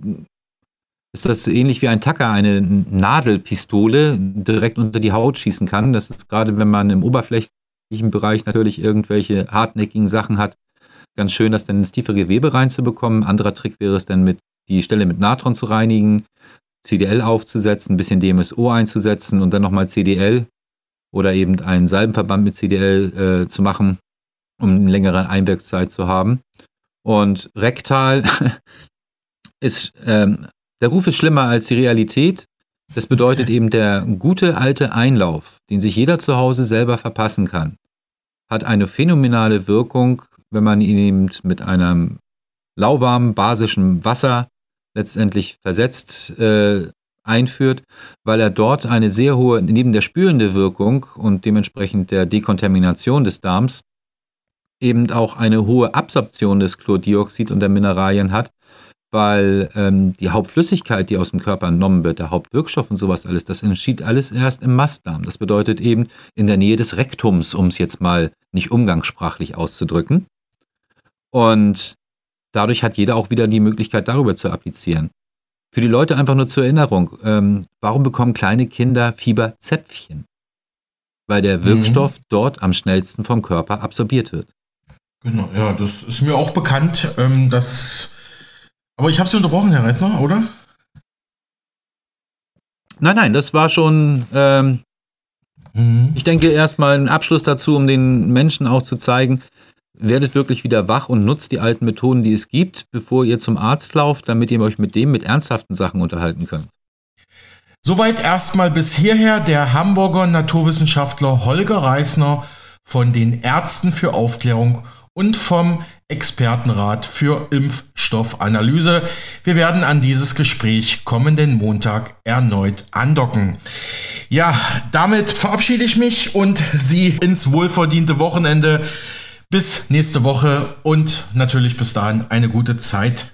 ist das ähnlich wie ein Tacker, eine Nadelpistole direkt unter die Haut schießen kann. Das ist gerade, wenn man im oberflächlichen Bereich natürlich irgendwelche hartnäckigen Sachen hat, ganz schön, das dann ins tiefe Gewebe reinzubekommen. Ein anderer Trick wäre es dann, mit die Stelle mit Natron zu reinigen, CDL aufzusetzen, ein bisschen DMSO einzusetzen und dann nochmal CDL oder eben einen Salbenverband mit CDL äh, zu machen um eine längere Einwirkzeit zu haben. Und rektal *laughs* ist, ähm, der Ruf ist schlimmer als die Realität. Das bedeutet eben der gute alte Einlauf, den sich jeder zu Hause selber verpassen kann, hat eine phänomenale Wirkung, wenn man ihn eben mit einem lauwarmen, basischen Wasser letztendlich versetzt äh, einführt, weil er dort eine sehr hohe, neben der spürende Wirkung und dementsprechend der Dekontamination des Darms, eben auch eine hohe Absorption des Chlordioxid und der Mineralien hat, weil ähm, die Hauptflüssigkeit, die aus dem Körper entnommen wird, der Hauptwirkstoff und sowas alles, das entschied alles erst im Mastdarm. Das bedeutet eben in der Nähe des Rektums, um es jetzt mal nicht umgangssprachlich auszudrücken. Und dadurch hat jeder auch wieder die Möglichkeit, darüber zu applizieren. Für die Leute einfach nur zur Erinnerung, ähm, warum bekommen kleine Kinder Fieberzäpfchen? Weil der mhm. Wirkstoff mhm. dort am schnellsten vom Körper absorbiert wird. Genau, ja, das ist mir auch bekannt, ähm, dass. Aber ich habe Sie unterbrochen, Herr Reisner, oder? Nein, nein, das war schon. Ähm, mhm. Ich denke erstmal ein Abschluss dazu, um den Menschen auch zu zeigen, werdet wirklich wieder wach und nutzt die alten Methoden, die es gibt, bevor ihr zum Arzt lauft, damit ihr euch mit dem mit ernsthaften Sachen unterhalten könnt. Soweit erstmal bis hierher der Hamburger Naturwissenschaftler Holger Reisner von den Ärzten für Aufklärung und vom Expertenrat für Impfstoffanalyse. Wir werden an dieses Gespräch kommenden Montag erneut andocken. Ja, damit verabschiede ich mich und Sie ins wohlverdiente Wochenende. Bis nächste Woche und natürlich bis dahin eine gute Zeit.